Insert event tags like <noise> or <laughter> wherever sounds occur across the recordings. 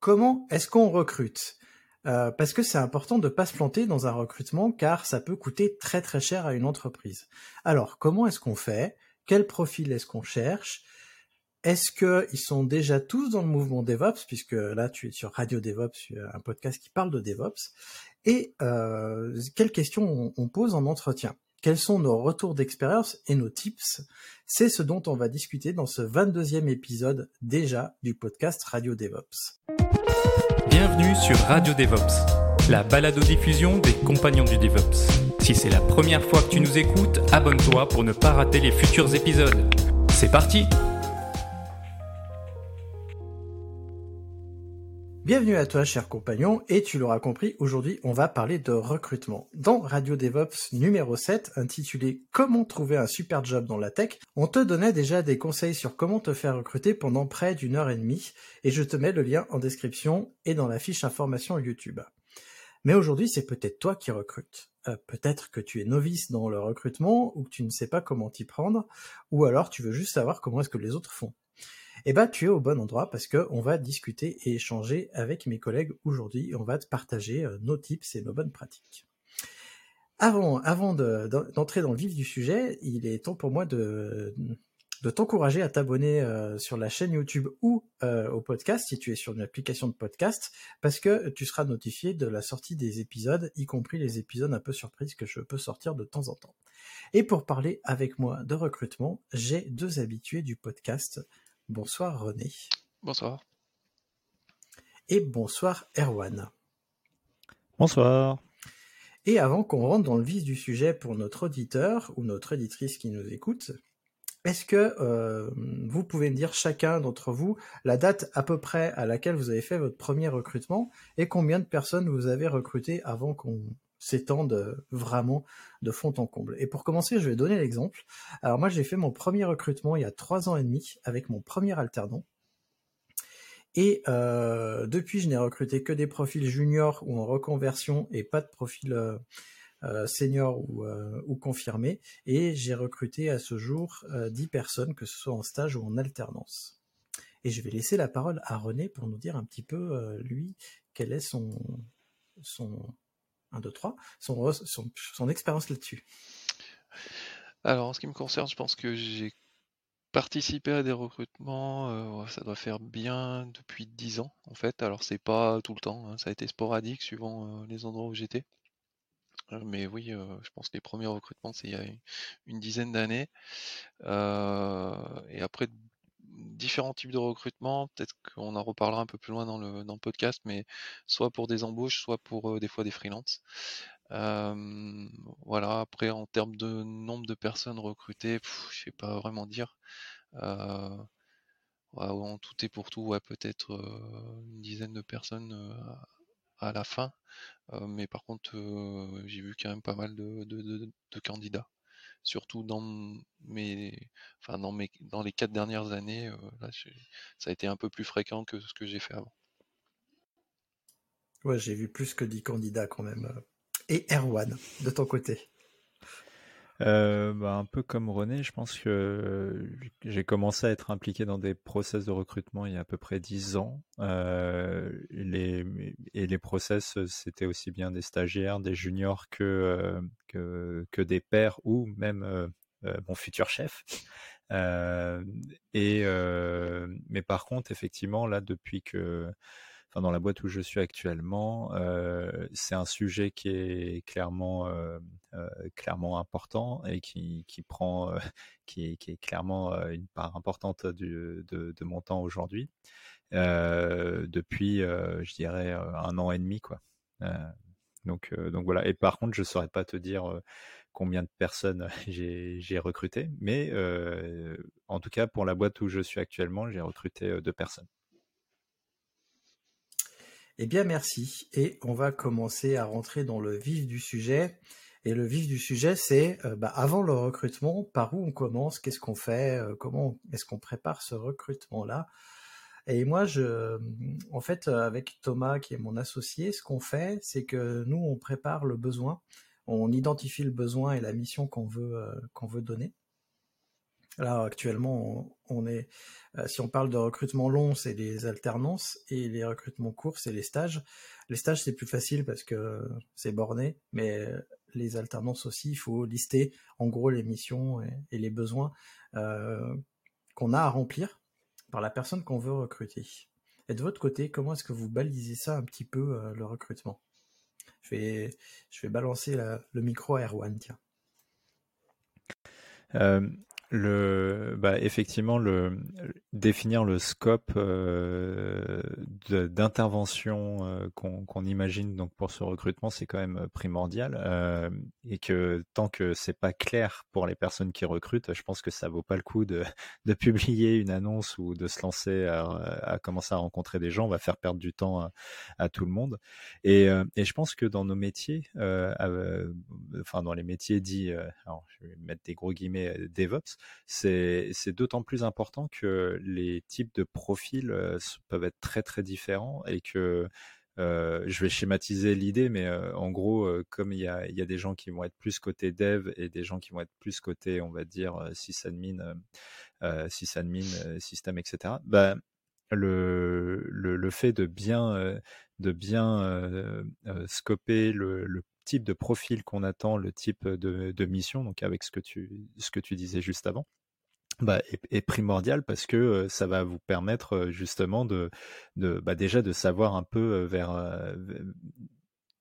Comment est-ce qu'on recrute? Euh, Parce que c'est important de ne pas se planter dans un recrutement car ça peut coûter très très cher à une entreprise. Alors, comment est-ce qu'on fait? Quel profil est-ce qu'on cherche? Est-ce qu'ils sont déjà tous dans le mouvement DevOps? Puisque là, tu es sur Radio DevOps, un podcast qui parle de DevOps. Et euh, quelles questions on, on pose en entretien? Quels sont nos retours d'expérience et nos tips? C'est ce dont on va discuter dans ce 22e épisode déjà du podcast Radio DevOps. Bienvenue sur Radio DevOps, la balado-diffusion des compagnons du DevOps. Si c'est la première fois que tu nous écoutes, abonne-toi pour ne pas rater les futurs épisodes. C'est parti Bienvenue à toi, cher compagnon, et tu l'auras compris, aujourd'hui, on va parler de recrutement. Dans Radio DevOps numéro 7, intitulé Comment trouver un super job dans la tech, on te donnait déjà des conseils sur comment te faire recruter pendant près d'une heure et demie, et je te mets le lien en description et dans la fiche information YouTube. Mais aujourd'hui, c'est peut-être toi qui recrutes. Euh, peut-être que tu es novice dans le recrutement, ou que tu ne sais pas comment t'y prendre, ou alors tu veux juste savoir comment est-ce que les autres font eh ben, tu es au bon endroit parce que on va discuter et échanger avec mes collègues aujourd'hui. On va te partager euh, nos tips et nos bonnes pratiques. Avant, avant d'entrer dans le vif du sujet, il est temps pour moi de, de t'encourager à t'abonner euh, sur la chaîne YouTube ou euh, au podcast si tu es sur une application de podcast parce que tu seras notifié de la sortie des épisodes, y compris les épisodes un peu surprises que je peux sortir de temps en temps. Et pour parler avec moi de recrutement, j'ai deux habitués du podcast. Bonsoir René. Bonsoir. Et bonsoir Erwan. Bonsoir. Et avant qu'on rentre dans le vif du sujet pour notre auditeur ou notre éditrice qui nous écoute, est-ce que euh, vous pouvez me dire chacun d'entre vous la date à peu près à laquelle vous avez fait votre premier recrutement et combien de personnes vous avez recruté avant qu'on s'étende vraiment de fond en comble. Et pour commencer, je vais donner l'exemple. Alors moi, j'ai fait mon premier recrutement il y a trois ans et demi avec mon premier alternant. Et euh, depuis, je n'ai recruté que des profils juniors ou en reconversion et pas de profil euh, euh senior ou, euh, ou confirmé. Et j'ai recruté à ce jour 10 personnes, que ce soit en stage ou en alternance. Et je vais laisser la parole à René pour nous dire un petit peu, lui, quel est son, 1, 2, 3, son, expérience là-dessus. Alors, en ce qui me concerne, je pense que j'ai participé à des recrutements, euh, ça doit faire bien depuis 10 ans, en fait. Alors, c'est pas tout le temps, hein, ça a été sporadique suivant euh, les endroits où j'étais. Euh, mais oui, je pense que les premiers recrutements, c'est il y a une dizaine d'années. et après, différents types de recrutement. Peut-être qu'on en reparlera un peu plus loin dans le, dans le podcast, mais soit pour des embauches, soit pour euh, des fois des freelances. voilà, après en termes de nombre de personnes recrutées, je sais pas vraiment dire. Euh, en tout et pour tout, ouais, peut-être euh, une dizaine de personnes à la fin. mais par contre, j'ai vu quand même pas mal de, de candidats surtout dans mes, dans les quatre dernières années, euh, ça a été un peu plus fréquent que ce que j'ai fait avant. Ouais, j'ai vu plus que 10 candidats quand même. Et Erwan, de ton côté euh, bah, un peu comme René, je pense que j'ai commencé à être impliqué dans des process de recrutement il y a à peu près 10 ans. Euh, les, et les process, c'était aussi bien des stagiaires, des juniors que, euh, que, que, des pairs ou même euh, euh, mon futur chef. et, mais par contre, effectivement, là, depuis que enfin dans la boîte où je suis actuellement, euh, c'est un sujet qui est clairement euh, euh, clairement important et qui, prend <laughs> qui est, clairement une part importante de, de, mon temps aujourd'hui depuis je dirais un an et demi quoi. Donc, donc voilà. Et par contre, je saurais pas te dire combien de personnes <laughs> j'ai recruté, mais en tout cas pour la boîte où je suis actuellement, j'ai recruté deux personnes. Eh bien, merci. Et on va commencer à rentrer dans le vif du sujet. Et le vif du sujet, c'est bah, avant le recrutement, par où on commence, qu'est-ce qu'on fait, comment est-ce qu'on prépare ce recrutement-là? Et moi, je, en fait, avec Thomas, qui est mon associé, ce qu'on fait, c'est que nous, on prépare le besoin, on identifie le besoin et la mission qu'on veut donner. Là, actuellement, on, est, euh, si on parle de recrutement long, c'est les alternances, et les recrutements courts, c'est les stages. Les stages, c'est plus facile parce que c'est borné, mais les alternances aussi, il faut lister en gros les missions et, les besoins euh, qu'on a à remplir par la personne qu'on veut recruter. Et de votre côté, comment est-ce que vous balisez ça un petit peu, euh, le recrutement? Je vais, je vais balancer le micro à Erwan, tiens. Le, bah, effectivement, le, définir le scope euh, d'intervention euh, qu'on imagine donc pour ce recrutement, c'est quand même primordial. Euh, et que tant que c'est pas clair pour les personnes qui recrutent, je pense que ça vaut pas le coup de, <laughs> de publier une annonce ou de se lancer à, à, commencer à rencontrer des gens. On va faire perdre du temps à, tout le monde. Et, et, je pense que dans nos métiers, enfin dans les métiers dits, alors je vais mettre des gros guillemets, DevOps c'est d'autant plus important que les types de profils peuvent être très très différents et que je vais schématiser l'idée, mais en gros, comme il y a, y a, des gens qui vont être plus côté dev et des gens qui vont être plus côté, on va dire, sysadmin, sysadmin, système, etc. Bah, le, le, le, fait de bien, de bien scoper le, le, type de profil qu'on attend, le type de, mission, donc avec ce que tu, ce que tu disais juste avant, bah, est, primordial parce que ça va vous permettre justement de, de bah, déjà de savoir un peu vers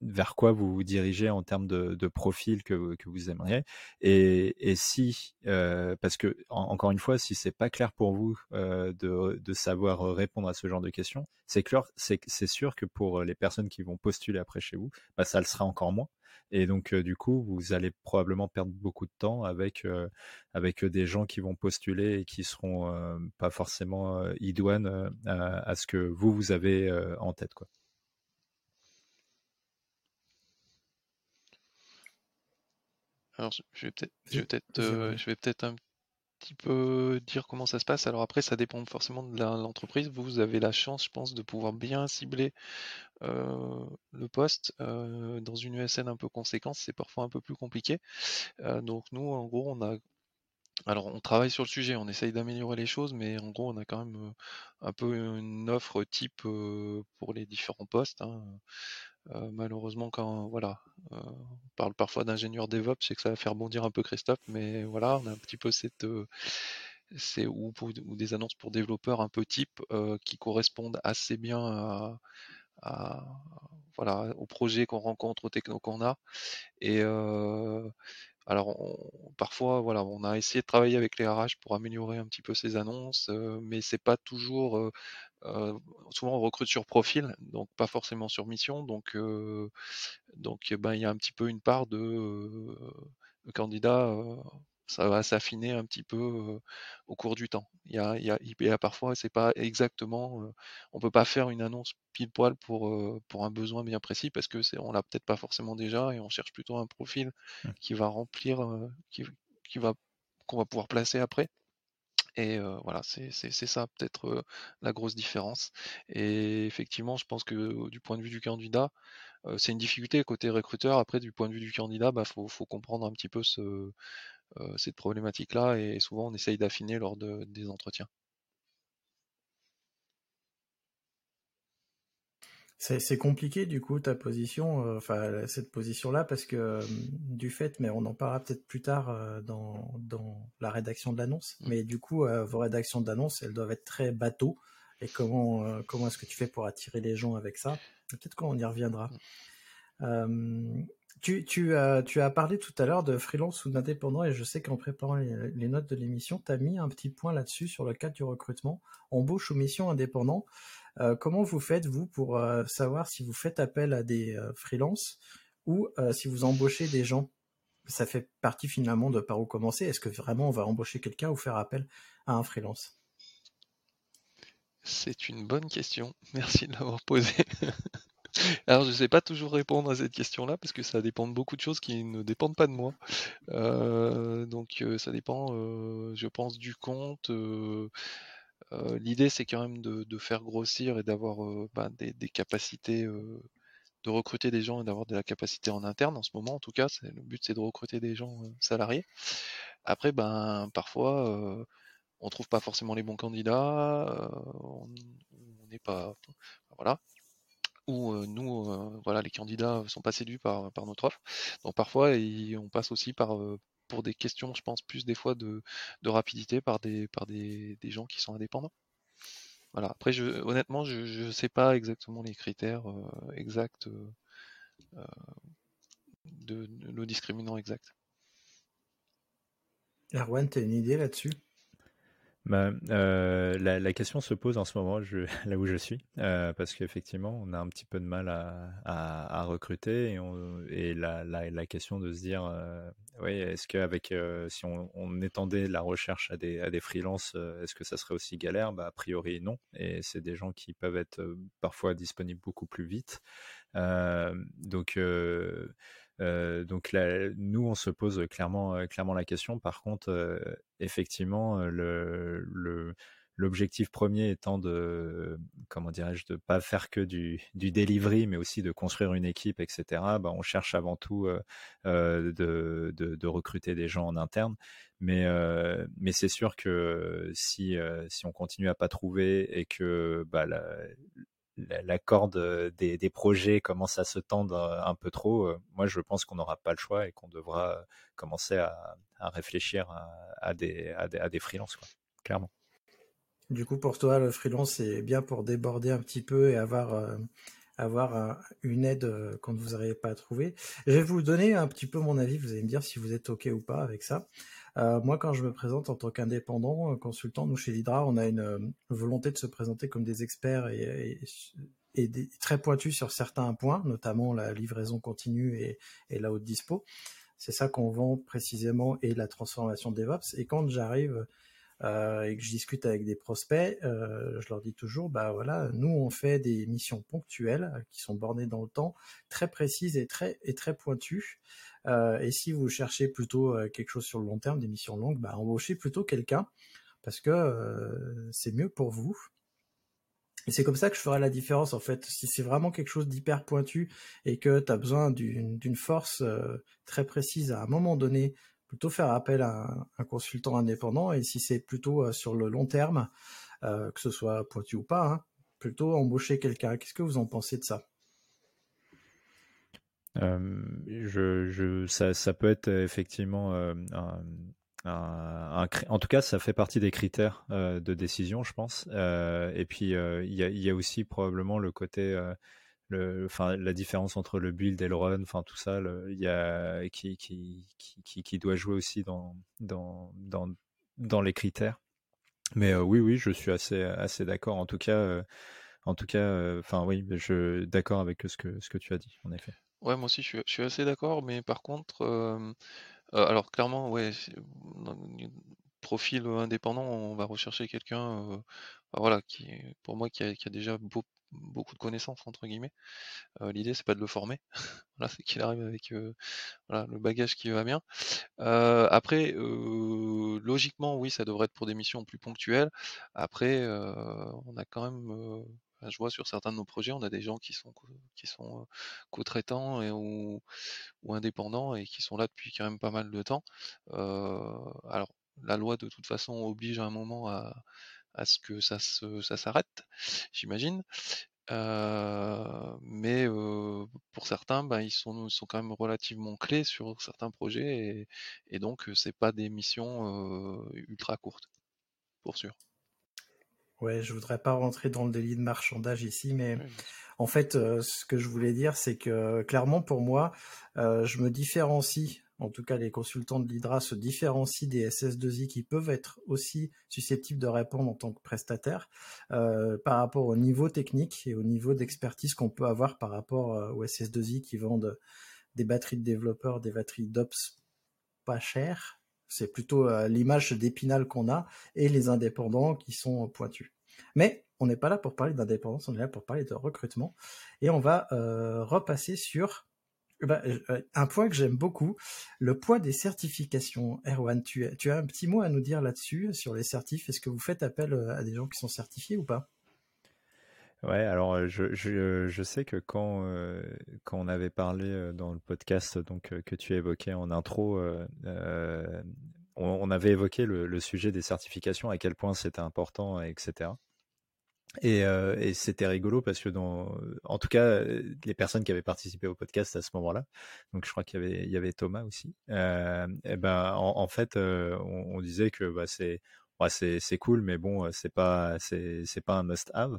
vers quoi vous vous dirigez en termes de, profil que, que, vous aimeriez. Et, et si parce que encore une fois si c'est pas clair pour vous de, de, savoir répondre à ce genre de questions c'est clair c'est sûr que pour les personnes qui vont postuler après chez vous bah, ça le sera encore moins et donc, du coup, vous allez probablement perdre beaucoup de temps avec, avec des gens qui vont postuler et qui seront pas forcément idoines à, ce que vous, vous avez en tête. Quoi. Alors, je vais peut-être, je vais peut-être, je vais peut-être un petit peu dire comment ça se passe. Alors après, ça dépend forcément de l'entreprise. Vous avez la chance, je pense, de pouvoir bien cibler euh, le poste. Euh, dans une USN un peu conséquente, c'est parfois un peu plus compliqué. Euh, donc nous, en gros, on a alors on travaille sur le sujet, on essaye d'améliorer les choses, mais en gros on a quand même un peu une offre type pour les différents postes. Hein. Malheureusement, quand voilà, on parle parfois d'ingénieur DevOps, c'est que ça va faire bondir un peu Christophe, mais voilà, on a un petit peu cette c'est ou, des annonces pour développeurs un peu type qui correspondent assez bien à, voilà, au projet qu'on rencontre, aux technos qu'on a. Et alors parfois, voilà, on a essayé de travailler avec les RH pour améliorer un petit peu ces annonces, mais c'est pas toujours. Souvent on recrute sur profil, donc pas forcément sur mission. Donc, donc ben, il y a un petit peu une part de, de candidats ça va s'affiner un petit peu au cours du temps. Il y a, il y a, il y a parfois, c'est pas exactement, on peut pas faire une annonce pile poil pour, pour un besoin bien précis parce que c'est, on l'a peut-être pas forcément déjà et on cherche plutôt un profil mmh. qui va remplir, qui, qui va, qu'on va pouvoir placer après. Et voilà, c'est ça peut-être la grosse différence. Et effectivement, je pense que du point de vue du candidat, c'est une difficulté côté recruteur. Après, du point de vue du candidat, bah, faut, comprendre un petit peu ce, cette problématique-là et souvent on essaye d'affiner lors de, des entretiens. C'est compliqué du coup ta position, euh, enfin cette position-là, parce que euh, du fait, mais on en parlera peut-être plus tard dans, dans, la rédaction de l'annonce, mmh. mais du coup vos rédactions d'annonce, elles doivent être très bateau. Et comment comment est-ce que tu fais pour attirer les gens avec ça? Peut-être qu'on y reviendra. Mmh. Tu, tu, as, tu as parlé tout à l'heure de freelance ou d'indépendant et je sais qu'en préparant les, notes de l'émission, tu as mis un petit point là-dessus sur le cadre du recrutement, embauche ou mission indépendant. Euh, comment vous faites, vous, pour euh, savoir si vous faites appel à des euh, freelances ou si vous embauchez des gens, ça fait partie finalement de par où commencer. Est-ce que vraiment on va embaucher quelqu'un ou faire appel à un freelance? C'est une bonne question. <laughs> Merci de l'avoir posée. <laughs> Alors, je ne sais pas toujours répondre à cette question-là parce que ça dépend de beaucoup de choses qui ne dépendent pas de moi. Donc, ça dépend, je pense, du compte. L'idée, c'est quand même de, faire grossir et d'avoir bah, des, capacités, de recruter des gens et d'avoir de la capacité en interne. En ce moment, en tout cas, le but, c'est de recruter des gens salariés. Après, ben, parfois, on trouve pas forcément les bons candidats, on n'est pas, voilà où nous, voilà, les candidats sont pas séduits par, par notre offre. Donc parfois, on passe aussi par pour des questions, je pense plus des fois de, rapidité par des par des, des, gens qui sont indépendants. Voilà. Après, je, honnêtement, je ne sais pas exactement les critères exacts de, de, le discriminant exact. Erwan, tu as une idée là-dessus? Bah, euh, la, question se pose en ce moment, <laughs> là où je suis, euh, parce qu'effectivement, on a un petit peu de mal à, recruter et, la, question de se dire, euh, oui, est-ce qu'avec, si on, étendait la recherche à des, à freelances, est-ce que ça serait aussi galère? Bah, A priori, non. Et c'est des gens qui peuvent être parfois disponibles beaucoup plus vite. donc, donc là, nous, on se pose clairement, la question. Par contre, effectivement, l'objectif premier étant de, comment dirais-je, de pas faire que du, du delivery, mais aussi de construire une équipe, etc. Bah, on cherche avant tout de, recruter des gens en interne. Mais, c'est sûr que si, on continue à pas trouver et que bah, la, corde euh, des, projets commence à se tendre euh, un peu trop, euh, moi je pense qu'on n'aura pas le choix et qu'on devra commencer à, réfléchir à, des, à, freelances, clairement. Du coup, pour toi, le freelance, c'est bien pour déborder un petit peu et avoir, avoir une aide quand vous n'arrivez pas à trouver. Je vais vous donner un petit peu mon avis, vous allez me dire si vous êtes OK ou pas avec ça. Euh, moi, quand je me présente en tant qu'indépendant, euh, consultant, nous chez l'Hydra, on a une, euh, volonté de se présenter comme des experts et, très pointus sur certains points, notamment la livraison continue et, la haute dispo. C'est ça qu'on vend précisément et la transformation DevOps. Et quand j'arrive et que je discute avec des prospects, je leur dis toujours, bah voilà, nous on fait des missions ponctuelles qui sont bornées dans le temps, très précises et très pointues. Euh, et si vous cherchez plutôt euh, quelque chose sur le long terme, des missions longues, bah, embauchez plutôt quelqu'un parce que euh, c'est mieux pour vous. Et c'est comme ça que je ferai la différence en fait. Si c'est vraiment quelque chose d'hyper pointu et que tu as besoin d'une force très précise à un moment donné, plutôt faire appel à un, consultant indépendant. Et si c'est plutôt sur le long terme, que ce soit pointu ou pas, hein, plutôt embaucher quelqu'un. Qu'est-ce que vous en pensez de ça? Euh, je, je, ça, ça, peut être effectivement euh, un, en tout cas, ça fait partie des critères euh, de décision, je pense. Euh, et puis, euh, il y, a, aussi probablement le côté, le, enfin, la différence entre le build et le run, enfin tout ça, il y a qui, qui, qui, qui, doit jouer aussi dans, dans, dans, dans les critères. Mais oui, oui, je suis assez, assez d'accord. En tout cas, en tout cas, enfin oui, je d'accord avec ce que ce que tu as dit, en effet. Ouais, moi aussi, je suis, assez d'accord, mais par contre, euh, euh, alors clairement, ouais, profil indépendant, on va rechercher quelqu'un, euh, voilà, qui, pour moi, qui a, déjà beaucoup de connaissances entre guillemets. L'idée, c'est pas de le former, <laughs> voilà, c'est qu'il arrive avec voilà, le bagage qui va bien. après, logiquement, oui, ça devrait être pour des missions plus ponctuelles. Après, on a quand même je vois sur certains de nos projets, on a des gens qui sont qui sont co-traitants ou, ou, indépendants et qui sont là depuis quand même pas mal de temps. alors la loi de toute façon oblige à un moment à, à ce que ça se, ça s'arrête, j'imagine. mais pour certains, ben, ils sont, sont quand même relativement clés sur certains projets et, et donc c'est pas des missions ultra courtes, pour sûr. Ouais, je voudrais pas rentrer dans le délit de marchandage ici, mais en fait, euh, ce que je voulais dire, c'est que clairement pour moi, euh, je me différencie, en tout cas les consultants de l'Hydra se différencient des SS2I qui peuvent être aussi susceptibles de répondre en tant que prestataire euh, par rapport au niveau technique et au niveau d'expertise qu'on peut avoir par rapport aux SS2I qui vendent des batteries de développeurs, des batteries d'ops pas chères. C'est plutôt l'image d'épinal qu'on a et les indépendants qui sont pointus. Mais on n'est pas là pour parler d'indépendance, on est là pour parler de recrutement. Et on va repasser sur eh ben, un point que j'aime beaucoup, le poids des certifications. Erwan, tu, tu as un petit mot à nous dire là-dessus, sur les certifs? Est-ce que vous faites appel à des gens qui sont certifiés ou pas? Ouais, alors je, je, je, sais que quand, quand on avait parlé dans le podcast donc, que tu évoquais en intro, on, avait évoqué le, le, sujet des certifications, à quel point c'était important, etc. Et, et c'était rigolo parce que dans, en tout cas, les personnes qui avaient participé au podcast à ce moment-là, donc je crois qu'il y avait, Thomas aussi. Euh, et ben, en, fait, on, on, disait que bah, c'est, cool, mais bon, c'est pas, pas un must-have.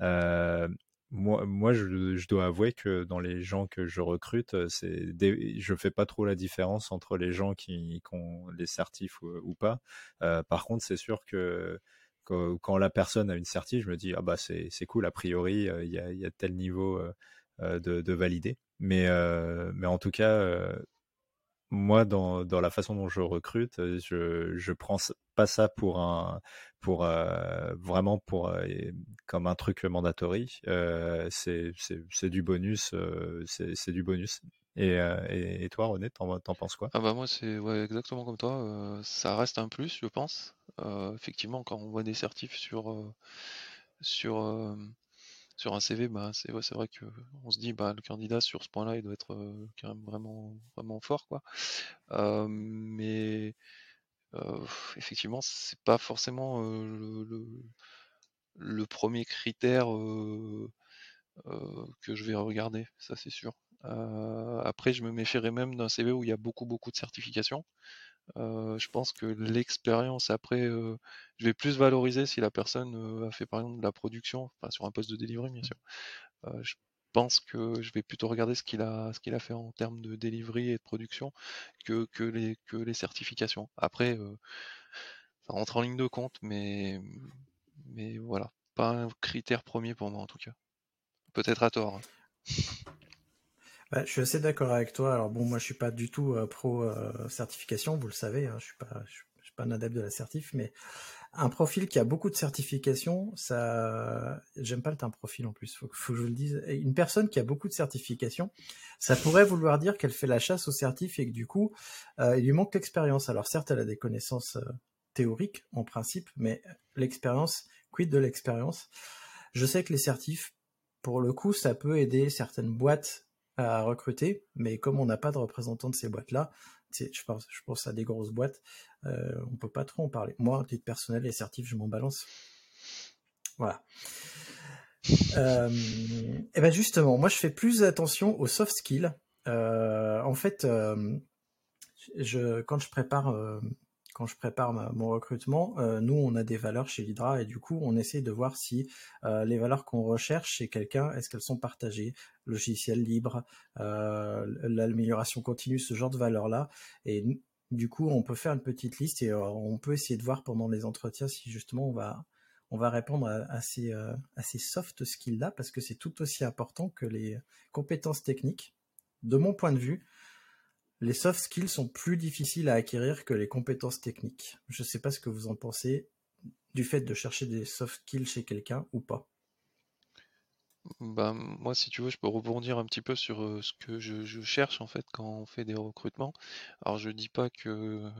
Euh, moi, moi je, dois avouer que dans les gens que je recrute, c'est des, je fais pas trop la différence entre les gens qui, ont les certifs ou, pas. Euh, par contre, c'est sûr que quand, la personne a une certif, je me dis ah bah c'est, cool. A priori, il y, a, tel niveau de, de valider. Mais, mais en tout cas, moi, dans, dans, la façon dont je recrute, je, je prends pas ça pour un, pour euh, vraiment pour euh, comme un truc mandatory. Euh, c'est, du bonus, euh, c'est, du bonus. Et, et, et, toi, René, t'en, penses quoi? Ah bah moi, c'est exactement comme toi. ça reste un plus, je pense. effectivement, quand on voit des certifs sur sur sur un CV, bah, c'est ouais, vrai qu'on se dit bah, le candidat sur ce point-là, il doit être euh, quand même vraiment, vraiment fort. Quoi. Euh, mais euh, effectivement, c'est pas forcément le, le, le, premier critère que je vais regarder, ça c'est sûr. après, je me méfierais même d'un CV où il y a beaucoup, beaucoup de certifications. Euh, je pense que l'expérience après, euh, je vais plus valoriser si la personne euh, a fait par exemple de la production, enfin sur un poste de delivery bien sûr. je pense que je vais plutôt regarder ce qu'il a, ce qu'il a fait en termes de delivery et de production que, que, les, que les certifications. Après, ça rentre en ligne de compte, mais, mais voilà, pas un critère premier pour moi en tout cas. Peut-être à tort. Hein. <laughs> Bah, je suis assez d'accord avec toi. Alors bon, moi je suis pas du tout euh, pro euh, certification, vous le savez. Hein, je suis pas, je, suis pas un adepte de la certif, mais un profil qui a beaucoup de certifications, ça, j'aime pas le terme profil en plus. Faut, faut que je vous le dise. Une personne qui a beaucoup de certifications, ça pourrait vouloir dire qu'elle fait la chasse aux certifs et que du coup, euh, il lui manque l'expérience. Alors certes, elle a des connaissances euh, théoriques en principe, mais l'expérience, quid de l'expérience? Je sais que les certifs, pour le coup, ça peut aider certaines boîtes à recruter, mais comme on n'a pas de représentants de ces boîtes-là, je pense, je pense à des grosses boîtes, euh, on peut pas trop en parler. Moi, titre personnel, les certifs, je m'en balance. Voilà. Euh, et ben justement, moi je fais plus attention aux soft skills. Euh, en fait, euh, je, quand je prépare quand je prépare mon recrutement, euh, nous, on a des valeurs chez l'Hydra et du coup, on essaie de voir si euh, les valeurs qu'on recherche chez quelqu'un, est-ce qu'elles sont partagées, logiciel libre, euh, l'amélioration continue, ce genre de valeurs-là. Et du coup, on peut faire une petite liste et on peut essayer de voir pendant les entretiens si justement on va on va répondre à, ces, à ces soft skills-là parce que c'est tout aussi important que les compétences techniques. De mon point de vue, les soft skills sont plus difficiles à acquérir que les compétences techniques. Je ne sais pas ce que vous en pensez du fait de chercher des soft skills chez quelqu'un ou pas. Bah, moi, si tu veux, je peux rebondir un petit peu sur euh, ce que je, cherche en fait quand on fait des recrutements. Alors, je dis pas que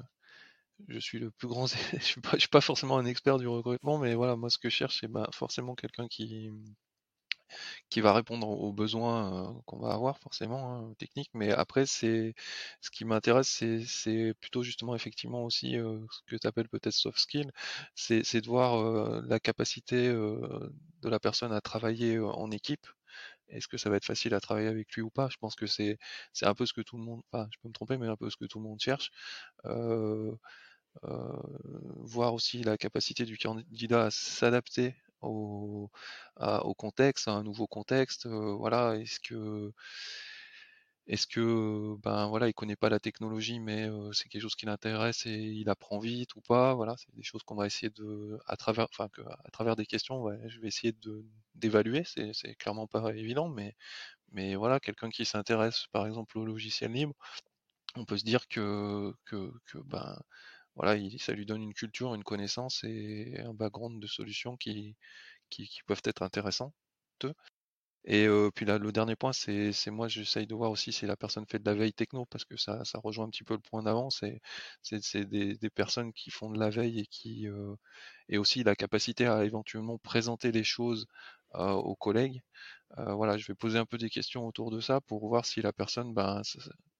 je suis le plus grand, <laughs> je suis pas, suis pas forcément un expert du recrutement, mais voilà, moi, ce que je cherche, c'est bah, forcément quelqu'un qui, qui va répondre aux besoins qu'on va avoir forcément hein, techniques. Mais après, c'est ce qui m'intéresse, c'est plutôt justement effectivement aussi ce que tu appelles peut-être soft skill, c'est de voir la capacité de la personne à travailler en équipe. Est-ce que ça va être facile à travailler avec lui ou pas? Je pense que c'est un peu ce que tout le monde, je peux me tromper, mais un peu ce que tout le monde cherche. Euh, euh, voir aussi la capacité du candidat à s'adapter au, contexte, à un nouveau contexte. voilà, est-ce que est-ce que ben voilà, il connaît pas la technologie, mais c'est quelque chose qui l'intéresse et il apprend vite ou pas Voilà, c'est des choses qu'on va essayer de, à travers, enfin à travers des questions, je vais essayer de d'évaluer. C'est, c'est clairement pas évident, mais mais voilà, quelqu'un qui s'intéresse par exemple au logiciel libre, on peut se dire que que, que ben voilà, il, ça lui donne une culture, une connaissance et un background de solutions qui qui, qui peuvent être intéressantes. Et puis là, le dernier point, c'est moi, j'essaye de voir aussi si la personne fait de la veille techno, parce que ça, ça rejoint un petit peu le point d'avant. C'est des, des, personnes qui font de la veille et qui et aussi la capacité à éventuellement présenter les choses aux collègues. voilà, je vais poser un peu des questions autour de ça pour voir si la personne, ben,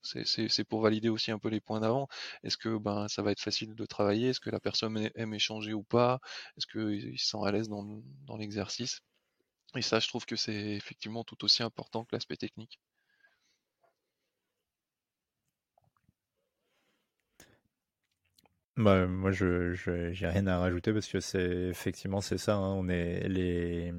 c'est pour valider aussi un peu les points d'avant. Est-ce que ben ça va être facile de travailler? Est-ce que la personne aime échanger ou pas? Est-ce qu'il se sent à l'aise dans, dans l'exercice? Et ça, je trouve que c'est effectivement tout aussi important que l'aspect technique. Bah, moi, je, j'ai rien à rajouter parce que c'est effectivement c'est ça. Hein, on est les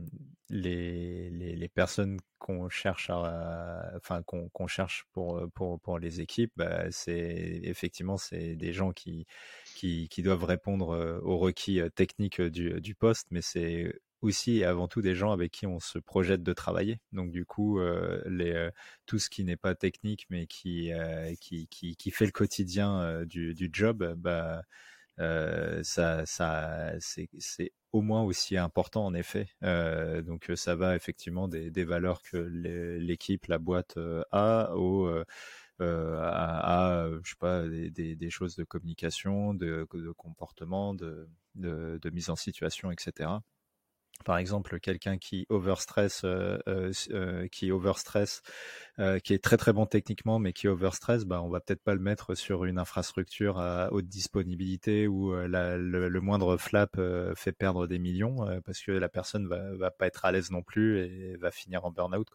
les, les, personnes qu'on cherche à, enfin qu'on cherche pour, pour pour les équipes, bah, c'est effectivement c'est des gens qui, qui qui doivent répondre aux requis techniques du, du poste, mais c'est aussi et avant tout des gens avec qui on se projette de travailler. Donc du coup, euh, les, euh, tout ce qui n'est pas technique mais qui, euh, qui, qui, qui, fait le quotidien du, du, job, bah, ça, ça, c'est au moins aussi important en effet. donc ça va effectivement des, valeurs que l'équipe, la boîte a au à, je sais pas des, choses de communication, de, comportement, de, mise en situation, etc par exemple quelqu'un qui overstress, euh, euh, euh, qui overstress, qui est très très bon techniquement, mais qui overstress, bah on va peut-être pas le mettre sur une infrastructure à haute disponibilité où le, moindre flap fait perdre des millions parce que la personne va, va pas être à l'aise non plus et va finir en burn-out.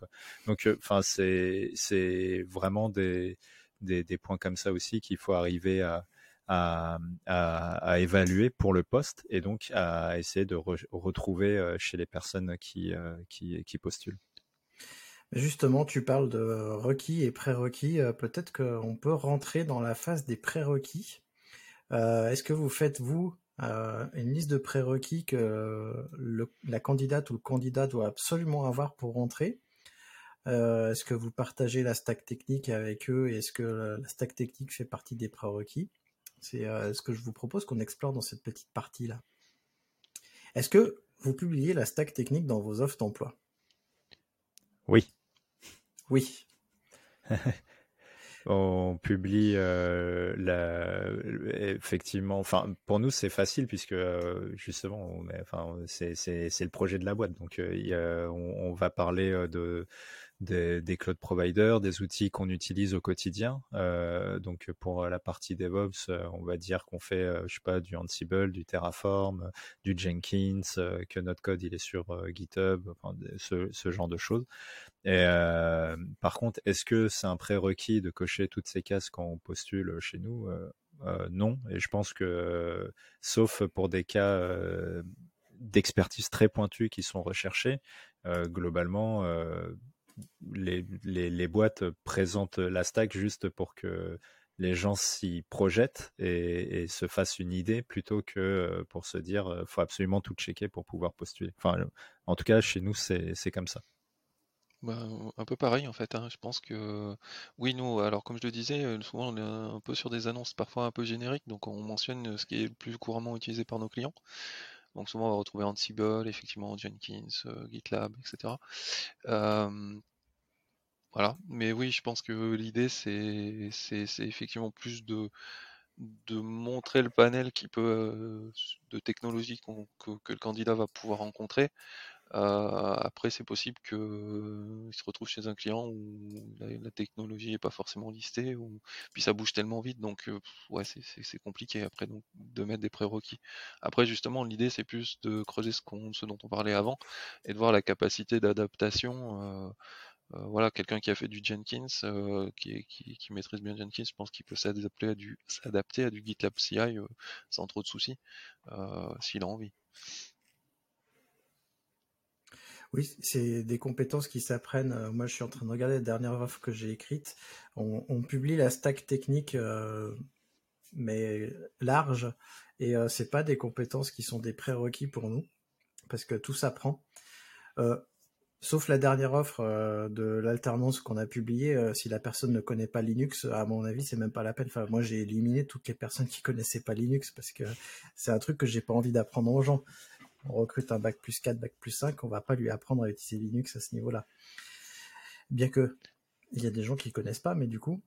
Donc, enfin, c'est c'est vraiment des, des points comme ça aussi qu'il faut arriver à à, évaluer pour le poste et donc à essayer de retrouver euh, chez les personnes qui, euh, qui, qui, postulent. Justement, tu parles de requis et prérequis. Euh, peut-être qu'on peut rentrer dans la phase des prérequis. Est-ce que vous faites, vous, une liste de prérequis que la candidate ou le candidat doit absolument avoir pour rentrer? Est-ce que vous partagez la stack technique avec eux et est-ce que la stack technique fait partie des prérequis? C'est euh, ce que je vous propose qu'on explore dans cette petite partie-là. Est-ce que vous publiez la stack technique dans vos offres d'emploi? Oui. Oui. <laughs> on publie euh, la, effectivement. Enfin, pour nous, c'est facile puisque euh, justement, enfin, c'est le projet de la boîte. Donc, on, va parler de des, cloud providers, des outils qu'on utilise au quotidien. Euh, donc pour la partie DevOps, euh, on va dire qu'on fait, euh, je sais pas, du Ansible, du Terraform, du Jenkins, que notre code il est sur GitHub, ce, genre de choses. Et par contre, est-ce que c'est un prérequis de cocher toutes ces cases quand on postule chez nous? Non. Et je pense que, sauf pour des cas d'expertise très pointus qui sont recherchés, globalement, les, les, boîtes présentent la stack juste pour que les gens s'y projettent et, se fassent une idée plutôt que euh, pour se dire euh, faut absolument tout checker pour pouvoir postuler. Enfin, en tout cas, chez nous, c'est comme ça. Bah, un peu pareil en fait. Hein. Je pense que oui, nous, alors comme je le disais, euh, souvent on est un peu sur des annonces parfois un peu génériques, donc on mentionne ce qui est le plus couramment utilisé par nos clients. Donc souvent on va retrouver Ansible, effectivement Jenkins, GitLab, etc. Voilà, mais oui, je pense que l'idée c'est effectivement plus de montrer le panel qui peut euh, de technologies que, le candidat va pouvoir rencontrer. Euh, après, c'est possible qu'il se retrouve chez un client où la, technologie n'est pas forcément listée, ou puis ça bouge tellement vite, donc euh, ouais, c'est compliqué après donc de mettre des prérequis. Après, justement, l'idée c'est plus de creuser ce, dont on parlait avant et de voir la capacité d'adaptation. Euh, voilà, quelqu'un qui a fait du Jenkins, euh, qui, maîtrise bien Jenkins, je pense qu'il peut s'adapter à du, à du GitLab CI euh, sans trop de soucis, s'il a envie. Oui, c'est des compétences qui s'apprennent. Euh, moi, je suis en train de regarder la dernière offre que j'ai écrite. On, publie la stack technique, euh, mais large, et euh, c'est pas des compétences qui sont des prérequis pour nous, parce que tout s'apprend. sauf la dernière offre de l'alternance qu'on a publiée. si la personne ne connaît pas Linux, à mon avis, c'est même pas la peine. Enfin, moi, j'ai éliminé toutes les personnes qui connaissaient pas Linux parce que c'est un truc que j'ai pas envie d'apprendre aux gens on recrute un bac plus 4, bac plus 5, on va pas lui apprendre à utiliser Linux à ce niveau-là. Bien que il y a des gens qui connaissent pas, mais du coup,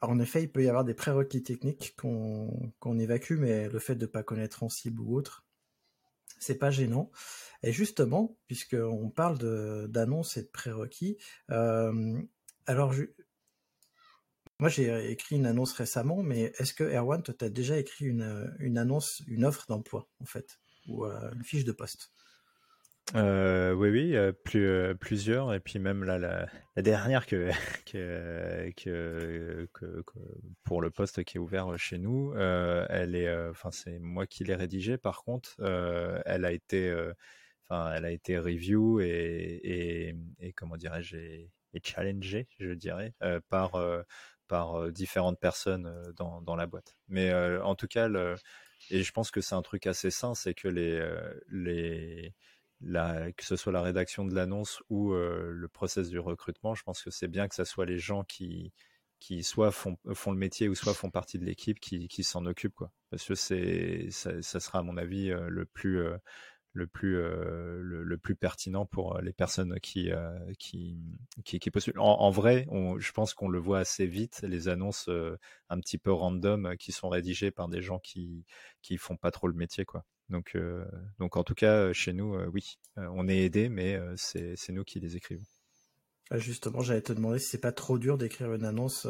en effet, il peut y avoir des prérequis techniques qu'on évacue, mais le fait de ne pas connaître en cible ou autre, c'est pas gênant. Et justement, puisqu'on parle d'annonces et de prérequis, euh, alors moi j'ai écrit une annonce récemment, mais est-ce que Erwan, tu as déjà écrit une annonce, une offre d'emploi en fait? Ou une fiche de poste euh, oui, oui, plus, euh, plusieurs, et puis même là, la, dernière <laughs> que, pour le poste qui est ouvert chez nous, euh, elle est, enfin c'est moi qui l'ai rédigée. Par contre, elle a été, enfin elle a été review et, comment dirais-je, challengée, je dirais, par différentes personnes dans, dans la boîte. Mais en tout cas, le, et je pense que c'est un truc assez sain, c'est que les, euh, les, que ce soit la rédaction de l'annonce ou euh, le process du recrutement, je pense que c'est bien que ce soit les gens qui, qui soit font, font le métier ou soit font partie de l'équipe qui, qui s'en occupent. Quoi. Parce que c'est, ça, ça, sera, à mon avis, euh, le plus, le plus euh, le, plus pertinent pour euh, les personnes qui euh, qui, qui, qui postulent. En, vrai, on, je pense qu'on le voit assez vite les annonces un petit peu random qui sont rédigées par des gens qui qui font pas trop le métier quoi. Donc donc en tout cas chez nous oui, on est aidé mais c'est c'est nous qui les écrivons. Ah, justement, j'allais te demander si c'est pas trop dur d'écrire une annonce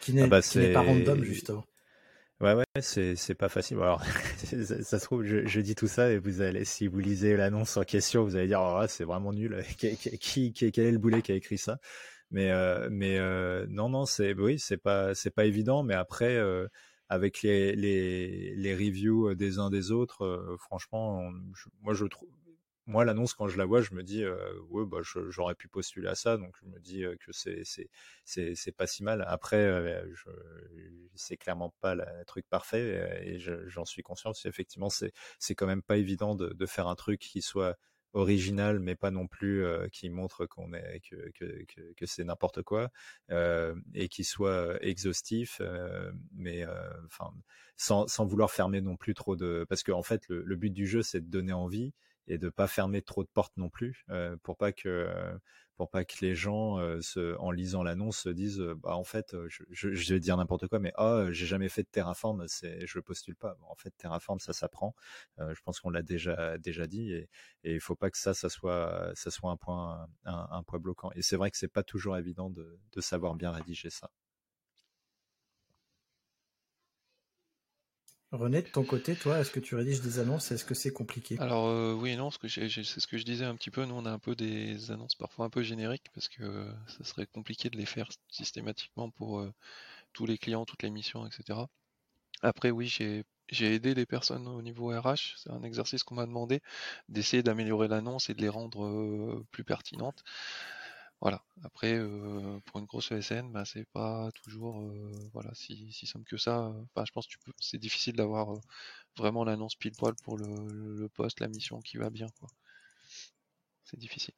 qui n'est ah bah, pas random justement. Ouais, ouais, c'est, pas facile. Alors, <laughs> ça, se trouve, je, je, dis tout ça et vous allez, si vous lisez l'annonce en question, vous allez dire, oh, c'est vraiment nul. <laughs> qui, qui, quel est le boulet qui a écrit ça? Mais, euh, mais euh, non, non, c'est, oui, c'est pas, c'est pas évident. Mais après, euh, avec les, les, les reviews des uns des autres, franchement, moi, je trouve, moi, l'annonce, quand je la vois, je me dis, ouais, bah, j'aurais pu postuler à ça, donc je me dis que c'est pas si mal. Après, euh, c'est clairement pas le truc parfait, et j'en suis conscient. Effectivement, c'est quand même pas évident de, faire un truc qui soit original, mais pas non plus qui montre qu'on est que c'est n'importe quoi, et qui soit exhaustif, mais sans vouloir fermer non plus trop de, parce que en fait, le but du jeu, c'est de donner envie et de pas fermer trop de portes non plus pour pas que pour pas que les gens en lisant l'annonce se disent bah en fait je, vais dire n'importe quoi mais ah j'ai jamais fait de Terraform c'est je postule pas en fait Terraform ça s'apprend je pense qu'on l'a déjà déjà dit et, et il faut pas que ça ça soit ça soit un point un, point bloquant. Et c'est vrai que c'est pas toujours évident de, de savoir bien rédiger ça René, de ton côté, toi, est-ce que tu rédiges des annonces? Est-ce que c'est compliqué? Alors euh, oui et non, c'est ce que je disais un petit peu. Nous, on a un peu des annonces parfois un peu génériques parce que euh, ça serait compliqué de les faire systématiquement pour euh, tous les clients, toutes les missions, etc. Après, oui, j'ai aidé des personnes au niveau RH. C'est un exercice qu'on m'a demandé d'essayer d'améliorer l'annonce et de les rendre plus pertinentes. Voilà. Après, euh, pour une grosse ESN, bah, c'est pas toujours euh, voilà si, si simple que ça. Je pense que c'est difficile d'avoir euh, vraiment l'annonce pile poil pour le, poste, la mission qui va bien. C'est difficile.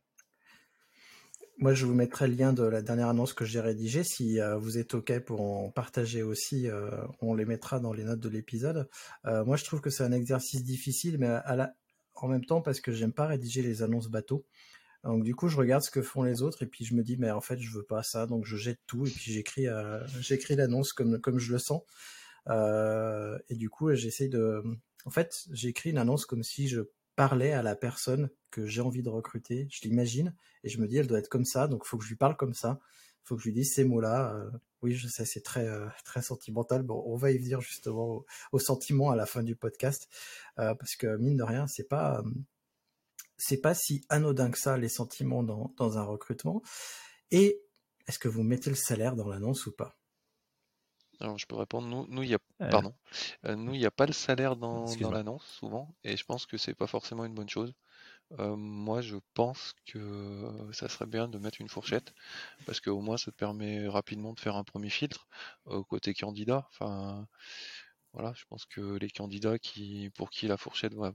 Moi, je vous mettrai le lien de la dernière annonce que j'ai rédigée. Si vous êtes OK pour en partager aussi, on les mettra dans les notes de l'épisode. moi, je trouve que c'est un exercice difficile, mais en même temps parce que j'aime pas rédiger les annonces bateau. Donc du coup, je regarde ce que font les autres et puis je me dis, mais en fait, je veux pas ça, donc je jette tout et puis j'écris, euh, j'écris l'annonce comme comme je le sens. Euh, et du coup, j'essaye de, en fait, j'écris une annonce comme si je parlais à la personne que j'ai envie de recruter. Je l'imagine et je me dis, elle doit être comme ça, donc faut que je lui parle comme ça. Faut que je lui dise ces mots-là. Euh, oui, je sais, c'est très très sentimental. Bon, on va y venir justement au, au sentiment à la fin du podcast parce que mine de rien, c'est pas c'est pas si anodin que ça les sentiments dans, dans un recrutement. Et est-ce que vous mettez le salaire dans l'annonce ou pas? Alors, je peux répondre. Nous, nous, y a, euh. pardon. Euh, nous, il n'y a pas le salaire dans, dans l'annonce souvent, et je pense que c'est pas forcément une bonne chose. moi, je pense que ça serait bien de mettre une fourchette, parce qu'au moins, ça te permet rapidement de faire un premier filtre côté candidat. Enfin, voilà, je pense que les candidats qui, pour qui la fourchette ne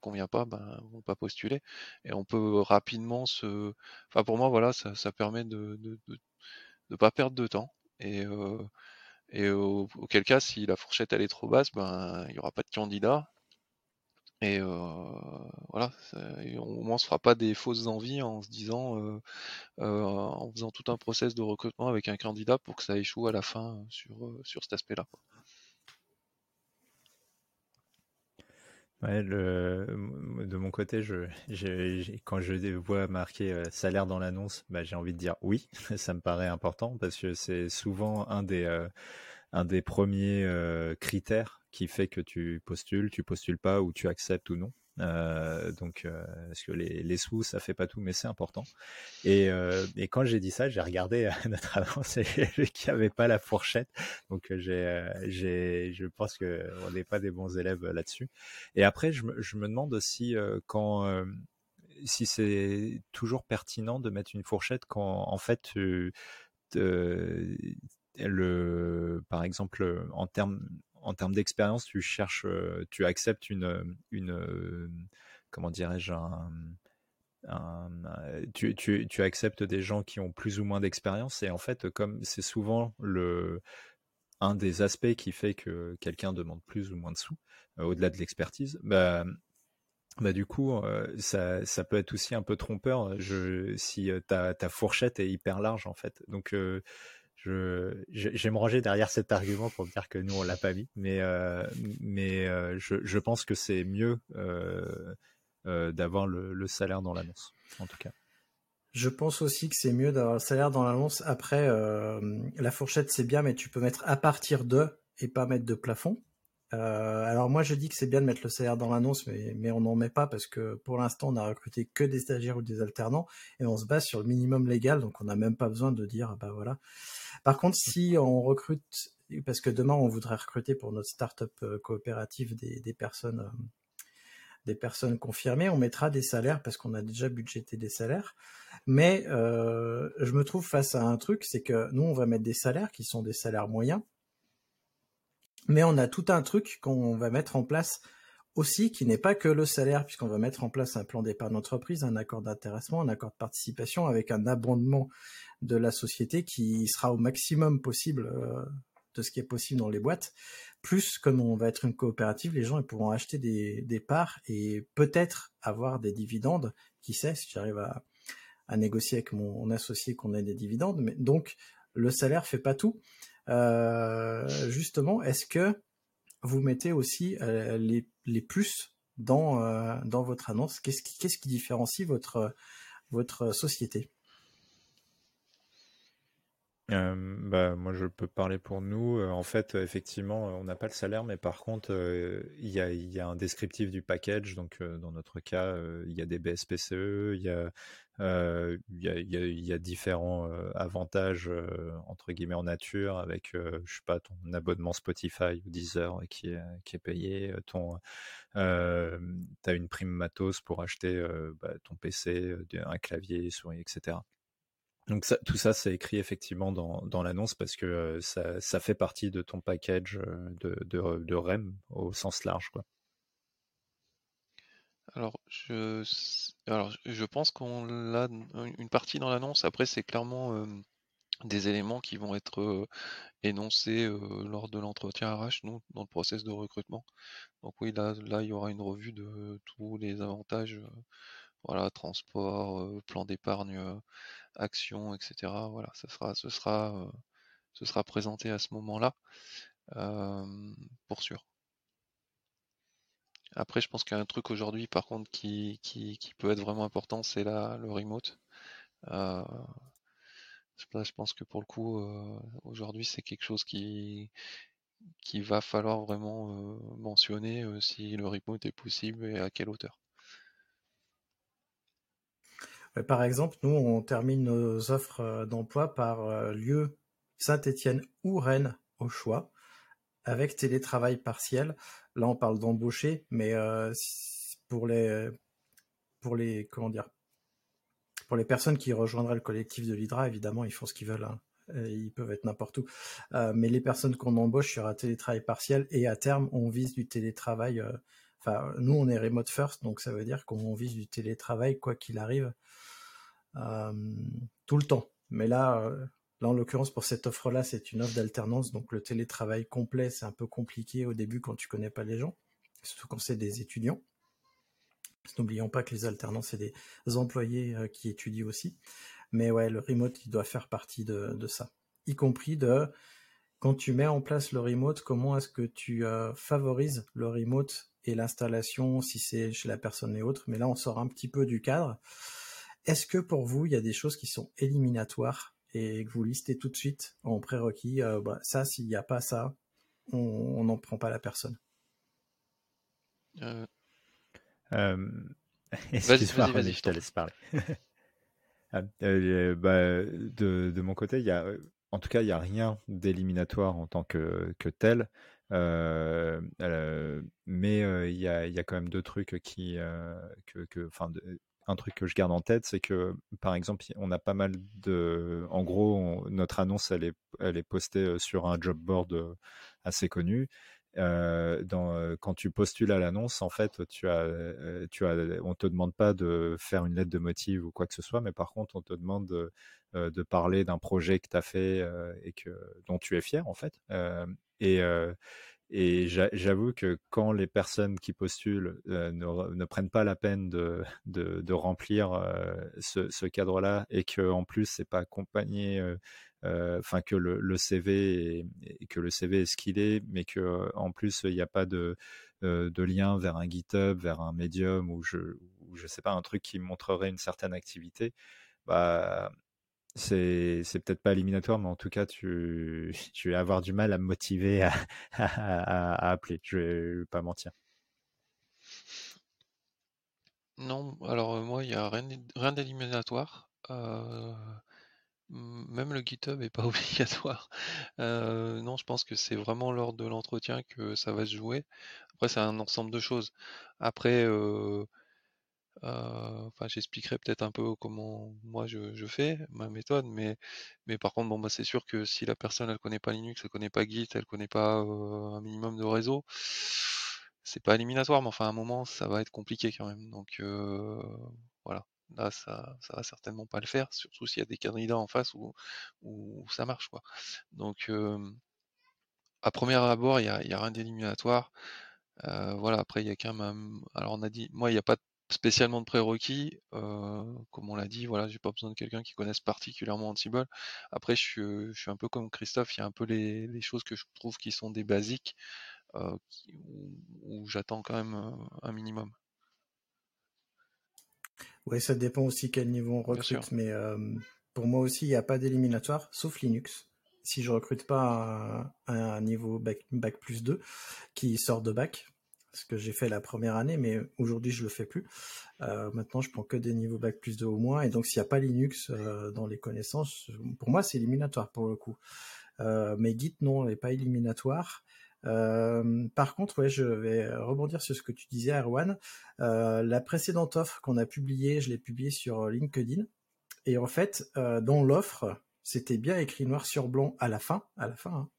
convient pas, ben, vont pas postuler. Et on peut rapidement se. Enfin, pour moi, voilà, ça, permet de ne pas perdre de temps. Et, et auquel cas, si la fourchette elle est trop basse, ben, il n'y aura pas de candidat. Et voilà, au moins on se fera pas des fausses envies en se disant, en faisant tout un process de recrutement avec un candidat pour que ça échoue à la fin sur, sur cet aspect-là. Ouais, le, de mon côté, je, <laughs> quand je vois marqué salaire dans l'annonce, bah, j'ai envie de dire oui, <laughs> ça me paraît important parce que c'est souvent un des, un des premiers critères qui fait que tu postules, tu postules pas ou tu acceptes ou non. Euh, donc, euh, parce que les, sous, ça fait pas tout, mais c'est important. Et, euh, quand j'ai dit ça, j'ai regardé <laughs> notre annonce et j'ai avait pas la fourchette. Donc, je pense que on n'est pas des bons élèves là-dessus. Et après, je me, demande aussi quand, si c'est toujours pertinent de mettre une fourchette quand, en fait, le, par exemple, en termes en termes d'expérience, tu cherches, tu acceptes une, une comment dirais-je, tu, tu, tu, acceptes des gens qui ont plus ou moins d'expérience et en fait, comme c'est souvent le un des aspects qui fait que quelqu'un demande plus ou moins de sous, au-delà de l'expertise, bah, bah du coup, ça, ça, peut être aussi un peu trompeur je, si ta, ta, fourchette est hyper large en fait. Donc je, me ranger derrière cet argument pour dire que nous on l'a pas mis, mais euh, mais euh, je, je, pense que c'est mieux euh, d'avoir le, le, salaire dans l'annonce, en tout cas. Je pense aussi que c'est mieux d'avoir le salaire dans l'annonce. Après, la fourchette c'est bien, mais tu peux mettre à partir de et pas mettre de plafond. Alors moi je dis que c'est bien de mettre le salaire dans l'annonce, mais, mais on n'en met pas parce que pour l'instant on a recruté que des stagiaires ou des alternants et on se base sur le minimum légal, donc on n'a même pas besoin de dire bah voilà par contre, si on recrute, parce que demain on voudrait recruter pour notre startup euh, coopérative des, personnes, euh, des personnes confirmées, on mettra des salaires parce qu'on a déjà budgété des salaires. Mais euh, je me trouve face à un truc, c'est que nous on va mettre des salaires qui sont des salaires moyens, mais on a tout un truc qu'on va mettre en place aussi qui n'est pas que le salaire, puisqu'on va mettre en place un plan d'épargne d'entreprise, un accord d'intéressement, un accord de participation avec un abondement de la société qui sera au maximum possible euh, de ce qui est possible dans les boîtes. Plus, comme on va être une coopérative, les gens pourront acheter des, des parts et peut-être avoir des dividendes. Qui sait si j'arrive à, à, négocier avec mon, associé qu'on ait des dividendes. Mais donc, le salaire fait pas tout. Euh, justement, est-ce que vous mettez aussi euh, les, plus dans, euh, dans votre annonce? Qu'est-ce qui, différencie votre société? Bah, moi, je peux parler pour nous. en fait, effectivement, on n'a pas le salaire, mais par contre, il y, a, y, a, un descriptif du package. Donc, dans notre cas, il y a des BSPCE, il y a différents avantages entre guillemets en nature avec je sais pas ton abonnement Spotify ou Deezer qui est, payé ton euh, as une prime matos pour acheter bah, ton PC un clavier souris etc donc ça, tout ça, c'est écrit effectivement dans, l'annonce parce que ça, ça, fait partie de ton package de, de, REM au sens large. Quoi. Alors je alors je pense qu'on l'a une partie dans l'annonce. Après, c'est clairement, des éléments qui vont être, énoncés, lors de l'entretien RH, nous, dans le process de recrutement. Donc oui, là là, il y aura une revue de tous les avantages, voilà, transport, plan d'épargne, et cetera. Voilà, ça sera ce sera, ce sera présenté à ce moment-là, pour sûr. Après, je pense qu'il y a un truc aujourd'hui, par contre, qui, peut être vraiment important, c'est la, le remote. Euh, je pense que pour le coup, euh, aujourd'hui, c'est quelque chose qui, qui va falloir vraiment euh, mentionner euh, si le remote est possible et à quelle hauteur. Par exemple, nous, on termine nos offres d'emploi par lieu Saint-Étienne ou Rennes au choix avec télétravail partiel. Là, on parle d'embaucher, mais euh, pour les pour les comment dire pour les personnes qui rejoindraient le collectif de l'Hydra, évidemment, ils font ce qu'ils veulent. Hein. Ils peuvent être n'importe où. mais les personnes qu'on embauche sur un télétravail partiel et à terme, on vise du télétravail. Enfin, nous, on est remote first, donc ça veut dire qu'on vise du télétravail quoi qu'il arrive tout le temps. Mais là, Là, en l'occurrence, pour cette offre-là, c'est une offre d'alternance. Donc, le télétravail complet, c'est un peu compliqué au début quand tu connais pas les gens, surtout quand c'est des étudiants. N'oublions pas que les alternants, c'est des employés euh, qui étudient aussi. Mais ouais, le remote, il doit faire partie de, ça. Y compris de, quand tu mets en place le remote, comment est-ce que tu euh, favorises le remote et l'installation, si c'est chez la personne et autres. Mais là, on sort un petit peu du cadre. Est-ce que pour vous, il y a des choses qui sont éliminatoires et que vous listez tout de suite en prérequis, euh, bah, ça, s'il n'y a pas ça, on n'en prend pas la personne? Euh... Euh... Excuse-moi, je te laisse parler. <laughs> Ah, euh, bah, de, de, mon côté, il y a, en tout cas, il n'y a rien d'éliminatoire en tant que, que tel. Euh, mais il y, a, quand même deux trucs qui, un truc que je garde en tête, c'est que, par exemple, on a pas mal de. En gros, notre annonce, elle est, elle est postée sur un job board assez connu. Quand tu postules à l'annonce, en fait, tu as, tu as, on te demande pas de faire une lettre de motif ou quoi que ce soit, mais par contre, on te demande de, parler d'un projet que tu as fait et que, dont tu es fier, en fait. et, j'avoue que quand les personnes qui postulent ne, prennent pas la peine de, remplir euh, ce, cadre-là et que en plus c'est pas accompagné, enfin que le, CV est, que le CV est ce qu'il est, mais que en plus il n'y a pas de, de lien vers un GitHub, vers un Medium ou je ou je sais pas un truc qui montrerait une certaine activité, bah c'est peut-être pas éliminatoire, mais en tout cas, <laughs> tu, vas avoir du mal à me motiver à, <laughs> appeler. Je vais pas mentir. Non, alors moi, il n'y a rien, d'éliminatoire. Euh, même le GitHub est pas <laughs> obligatoire. Euh, non, je pense que c'est vraiment lors de l'entretien que ça va se jouer. Après, c'est un ensemble de choses. Après, euh, enfin, j'expliquerai peut-être un peu comment moi je, fais, ma méthode, mais, mais par contre, bon, bah, c'est sûr que si la personne elle connaît pas Linux, elle connaît pas Git, elle connaît pas un minimum de réseau, c'est pas éliminatoire, mais enfin, à un moment, ça va être compliqué quand même. Donc voilà, là, ça, ça va certainement pas le faire, surtout s'il y a des candidats en face où, où ça marche, quoi. Donc, à premier abord, il y a, a rien d'éliminatoire. voilà, après, il y a quand même. Alors, on a dit, moi, il n'y a pas spécialement de prérequis. comme on l'a dit, voilà, j'ai pas besoin de quelqu'un qui connaisse particulièrement Ansible. Après, je suis, un peu comme Christophe, il y a un peu les, choses que je trouve qui sont des basiques, où, j'attends quand même un minimum. Oui, ça dépend aussi quel niveau on recrute, mais pour moi aussi, il n'y a pas d'éliminatoire, sauf Linux. Si je recrute pas un, un niveau bac, bac, plus 2 qui sort de bac, ce que j'ai fait la première année, mais aujourd'hui je le fais plus. Euh, maintenant, je prends que des niveaux bac plus 2 au moins, et donc s'il n'y a pas Linux euh, dans les connaissances, pour moi c'est éliminatoire pour le coup. Euh, mais Git non, n'est pas éliminatoire. Par contre, ouais, je vais rebondir sur ce que tu disais, Erwan. la précédente offre qu'on a publiée, je l'ai publiée sur LinkedIn, et en fait, dans l'offre, c'était bien écrit noir sur blanc à la fin, à la fin. Hein,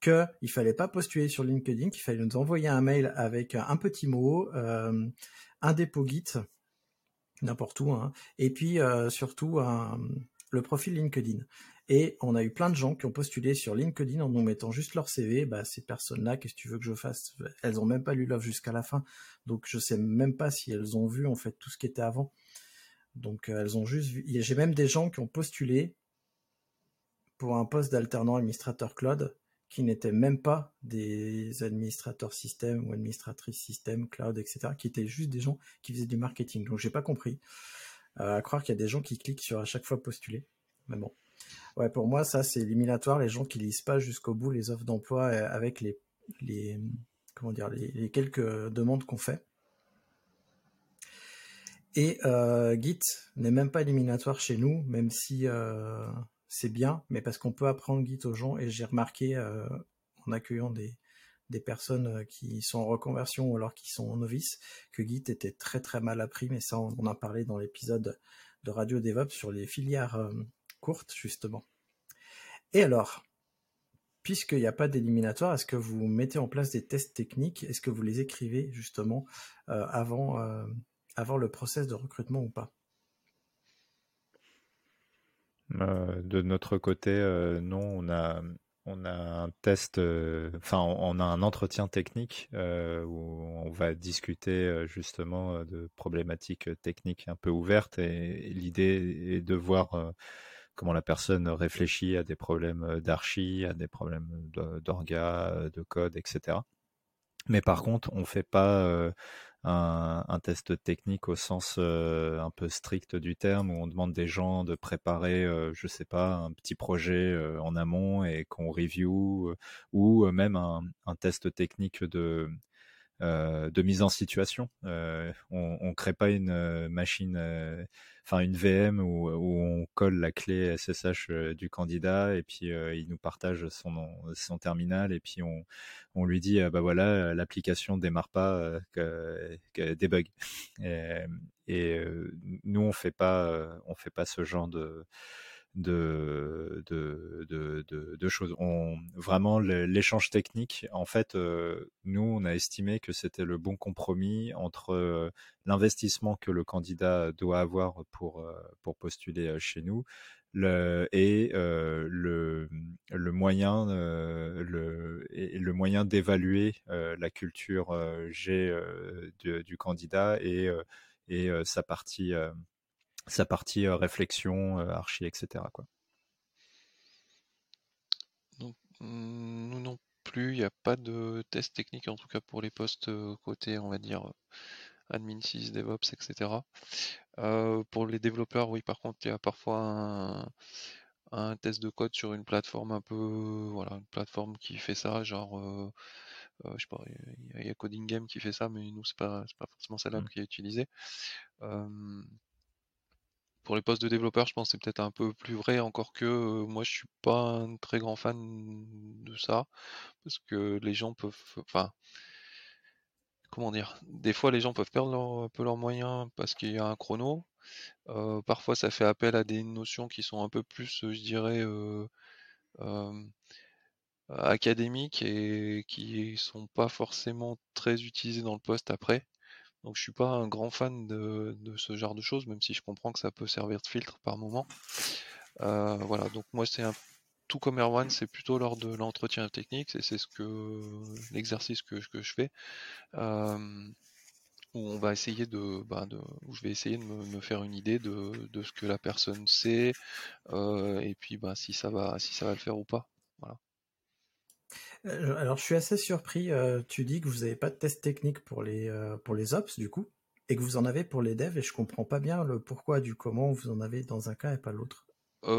qu'il ne fallait pas postuler sur LinkedIn, qu'il fallait nous envoyer un mail avec un petit mot, euh, un dépôt Git, n'importe où, hein, et puis euh, surtout le profil LinkedIn. Et on a eu plein de gens qui ont postulé sur LinkedIn en nous mettant juste leur CV. Bah, ces personnes-là, qu'est-ce que tu veux que je fasse? Elles ont même pas lu l'offre jusqu'à la fin, donc je sais même pas si elles ont vu en fait tout ce qui était avant. Donc euh, elles ont juste vu. J'ai même des gens qui ont postulé pour un poste d'alternant administrateur cloud qui n'étaient même pas des administrateurs système ou administratrices système, cloud, etc., qui étaient juste des gens qui faisaient du marketing. Donc j'ai pas compris. Euh, à croire qu'il y a des gens qui cliquent sur à chaque fois postuler. Mais bon. Ouais, pour moi, ça c'est éliminatoire. Les gens qui lisent pas jusqu'au bout les offres d'emploi euh, avec les, les comment dire les, quelques demandes qu'on fait. Et euh, Git n'est même pas éliminatoire chez nous, même si c'est bien, mais parce qu'on peut apprendre Git aux gens, et j'ai remarqué euh, en accueillant des, des personnes qui sont en reconversion ou alors qui sont novices que Git était très très mal appris, mais ça on en a parlé dans l'épisode de Radio DevOps sur les filières courtes justement. Et alors, puisqu'il n'y a pas d'éliminatoire, est-ce que vous mettez en place des tests techniques? Est-ce que vous les écrivez justement avant, avant le process de recrutement ou pas? De notre côté, non, on a on a un test, euh, enfin, on, a un entretien technique euh, où on va discuter euh, justement de problématiques techniques un peu ouvertes et, l'idée est de voir comment la personne réfléchit à des problèmes d'archi, à des problèmes d'orga, de code, etc. Mais par contre, on fait pas un, test technique au sens un peu strict du terme, où on demande des gens de préparer, je sais pas, un petit projet en amont et qu'on review, ou même un, test technique de de mise en situation. on, on crée pas une machine enfin une VM où, on colle la clé SSH euh, du candidat et puis euh, il nous partage son son terminal et puis on, on lui dit bah voilà l'application démarre pas que, que des bugs et, et, nous on fait pas on fait pas ce genre de de, de, de, de, choses. On, vraiment, l'échange technique, en fait, euh, nous, on a estimé que c'était le bon compromis entre euh, l'investissement que le candidat doit avoir pour, euh, pour postuler chez nous le, et le, le moyen, le, et le moyen d'évaluer la culture G du, du, candidat et, et sa partie sa partie réflexion, archi, etc. Quoi. nous non plus, il n'y a pas de test technique, en tout cas pour les postes côté, on va dire, admin 6, DevOps, etc. pour les développeurs, oui, par contre, il y a parfois un, test de code sur une plateforme un peu, voilà, une plateforme qui fait ça, genre, je sais pas, il y, a Coding Game qui fait ça, mais nous, c'est pas, pas forcément celle-là mmh. qui est utilisée pour les postes de développeurs, je pense que c'est peut-être un peu plus vrai, encore que moi je suis pas un très grand fan de ça, parce que les gens peuvent, enfin, comment dire, des fois les gens peuvent perdre un peu leurs moyens parce qu'il y a un chrono. parfois ça fait appel à des notions qui sont un peu plus, je dirais, académiques et qui sont pas forcément très utilisées dans le poste après. Donc je suis pas un grand fan de, ce genre de choses, même si je comprends que ça peut servir de filtre par moment. Euh, voilà, donc moi c'est un tout comme Erwan, c'est plutôt lors de l'entretien technique, c'est ce que l'exercice que, je fais. Euh, où on va essayer de, bah, de, où je vais essayer de me, faire une idée de, ce que la personne sait, euh, et puis bah, si ça va si ça va le faire ou pas. Euh, alors, je suis assez surpris. Euh, tu dis que vous n'avez pas de test technique pour les, euh, pour les ops, du coup, et que vous en avez pour les devs, et je comprends pas bien le pourquoi du comment vous en avez dans un cas et pas l'autre.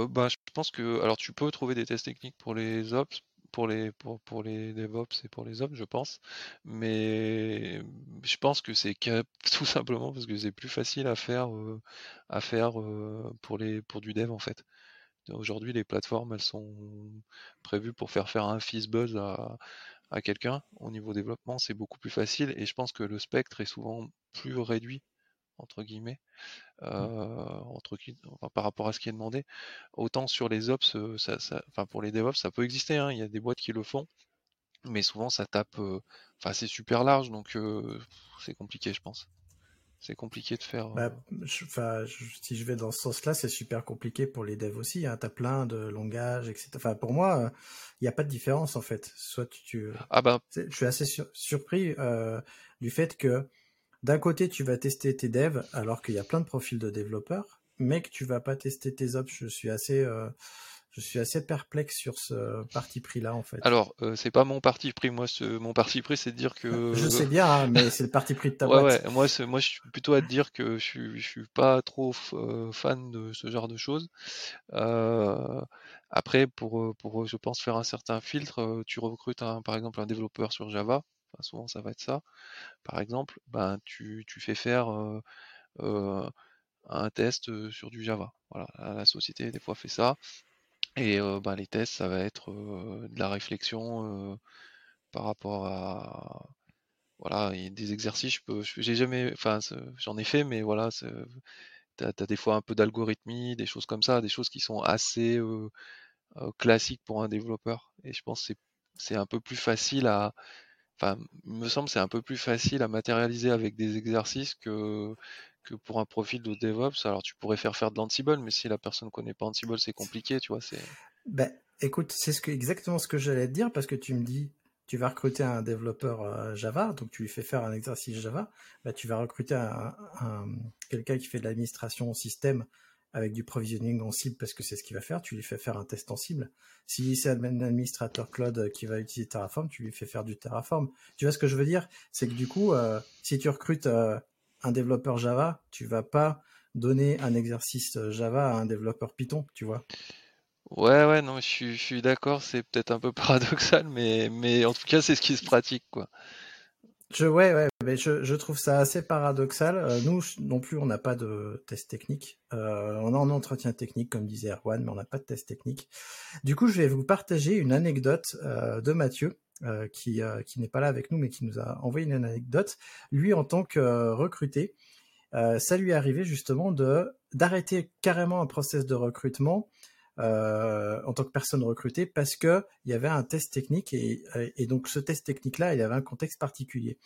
bah, je pense que alors tu peux trouver des tests techniques pour les ops, pour les pour, pour les DevOps et pour les ops, je pense, mais je pense que c'est <laughs> tout simplement parce que c'est plus facile à faire à faire pour les pour du dev en fait. Aujourd'hui, les plateformes, elles sont prévues pour faire faire un fizzbuzz à, à quelqu'un. Au niveau développement, c'est beaucoup plus facile et je pense que le spectre est souvent plus réduit entre guillemets, mmh. euh, entre, par rapport à ce qui est demandé. Autant sur les ops, euh, ça, enfin pour les DevOps, ça peut exister. Hein. il y a des boîtes qui le font, mais souvent ça tape. Euh, enfin, c'est super large, donc c'est compliqué, je pense c'est compliqué de faire. Bah, euh, si je vais dans ce sens-là, c'est super compliqué pour les devs aussi. Hein. Tu as plein de langages, etc. Enfin, pour moi, il n'y a pas de différence en fait. Soit tu. Ah ben. Je suis assez surpris euh, du fait que d'un côté, tu vas tester tes devs alors qu'il y a plein de profils de développeurs, mais que tu vas pas tester tes ops. Je suis assez. Euh, je suis assez perplexe sur ce parti pris là en fait. Alors, euh, c'est pas mon parti pris, moi, ce, mon parti pris, c'est de dire que. <laughs> Je sais bien, hein, mais c'est le parti pris de ta ouais, boîte. Ouais, moi, moi, je suis plutôt à te dire que je suis, je suis pas trop euh, fan de ce genre de choses. Euh, après, pour, pour, je pense, faire un certain filtre, tu recrutes un, par exemple un développeur sur Java. Enfin, souvent, ça va être ça. Par exemple, ben, tu, tu fais faire un test sur du Java. Voilà, la société des fois fait ça. Et bah, les tests, ça va être de la réflexion par rapport à voilà, a des exercices, je peux, j'ai jamais, enfin, j'en ai fait, mais voilà, t'as as des fois un peu d'algorithmie, des choses comme ça, des choses qui sont assez classiques pour un développeur. Et je pense que c'est c'est un peu plus facile à, enfin, il me semble c'est un peu plus facile à matérialiser avec des exercices que que pour un profil de DevOps. Alors tu pourrais faire faire de l'Ansible, mais si la personne connaît pas Ansible, c'est compliqué, tu vois. C'est. Ben, écoute, c'est exactement ce que j'allais te dire parce que tu me dis, tu vas recruter un développeur euh, Java, donc tu lui fais faire un exercice Java. Ben, tu vas recruter un, quelqu'un qui fait de l'administration système avec du provisioning en cible parce que c'est ce qu'il va faire. Tu lui fais faire un test en cible. Si c'est un administrateur cloud qui va utiliser Terraform, tu lui fais faire du Terraform. Tu vois ce que je veux dire? C'est que du coup, euh, si tu recrutes euh, un développeur Java, tu vas pas donner un exercice Java à un développeur Python, tu vois. Ouais, ouais, non, je suis, d'accord, c'est peut-être un peu <laughs> paradoxal, mais, mais en tout cas, c'est ce qui se pratique, quoi. Je, ouais, ouais, mais je, trouve ça assez paradoxal. Euh, nous non plus, on n'a pas de test technique. Euh, on a un entretien technique, comme disait Erwan, mais on n'a pas de test technique. Du coup, je vais vous partager une anecdote euh, de Mathieu, qui, qui n'est pas là avec nous, mais qui nous a envoyé une anecdote. Lui, en tant que recruté, ça lui est arrivé justement d'arrêter carrément un process de recrutement euh, en tant que personne recrutée parce que il y avait un test technique et, et donc ce test technique là il avait un contexte particulier.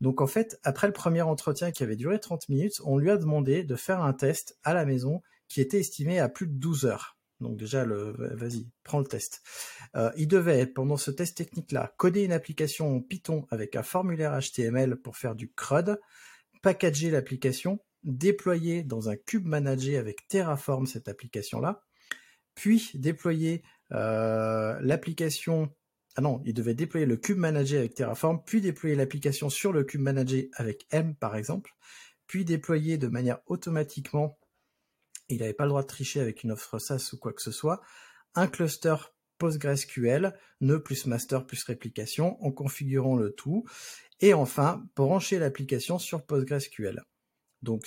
Donc en fait après le premier entretien qui avait duré 30 minutes on lui a demandé de faire un test à la maison qui était estimé à plus de 12 heures. Donc déjà, vas-y, prends le test. Euh, il devait, pendant ce test technique-là, coder une application en Python avec un formulaire HTML pour faire du CRUD, packager l'application, déployer dans un cube managé avec Terraform cette application-là, puis déployer euh, l'application. Ah non, il devait déployer le cube manager avec Terraform, puis déployer l'application sur le cube manager avec M par exemple, puis déployer de manière automatiquement, il n'avait pas le droit de tricher avec une offre SaaS ou quoi que ce soit, un cluster PostgreSQL, nœud plus master plus réplication, en configurant le tout, et enfin brancher l'application sur PostgreSQL. Donc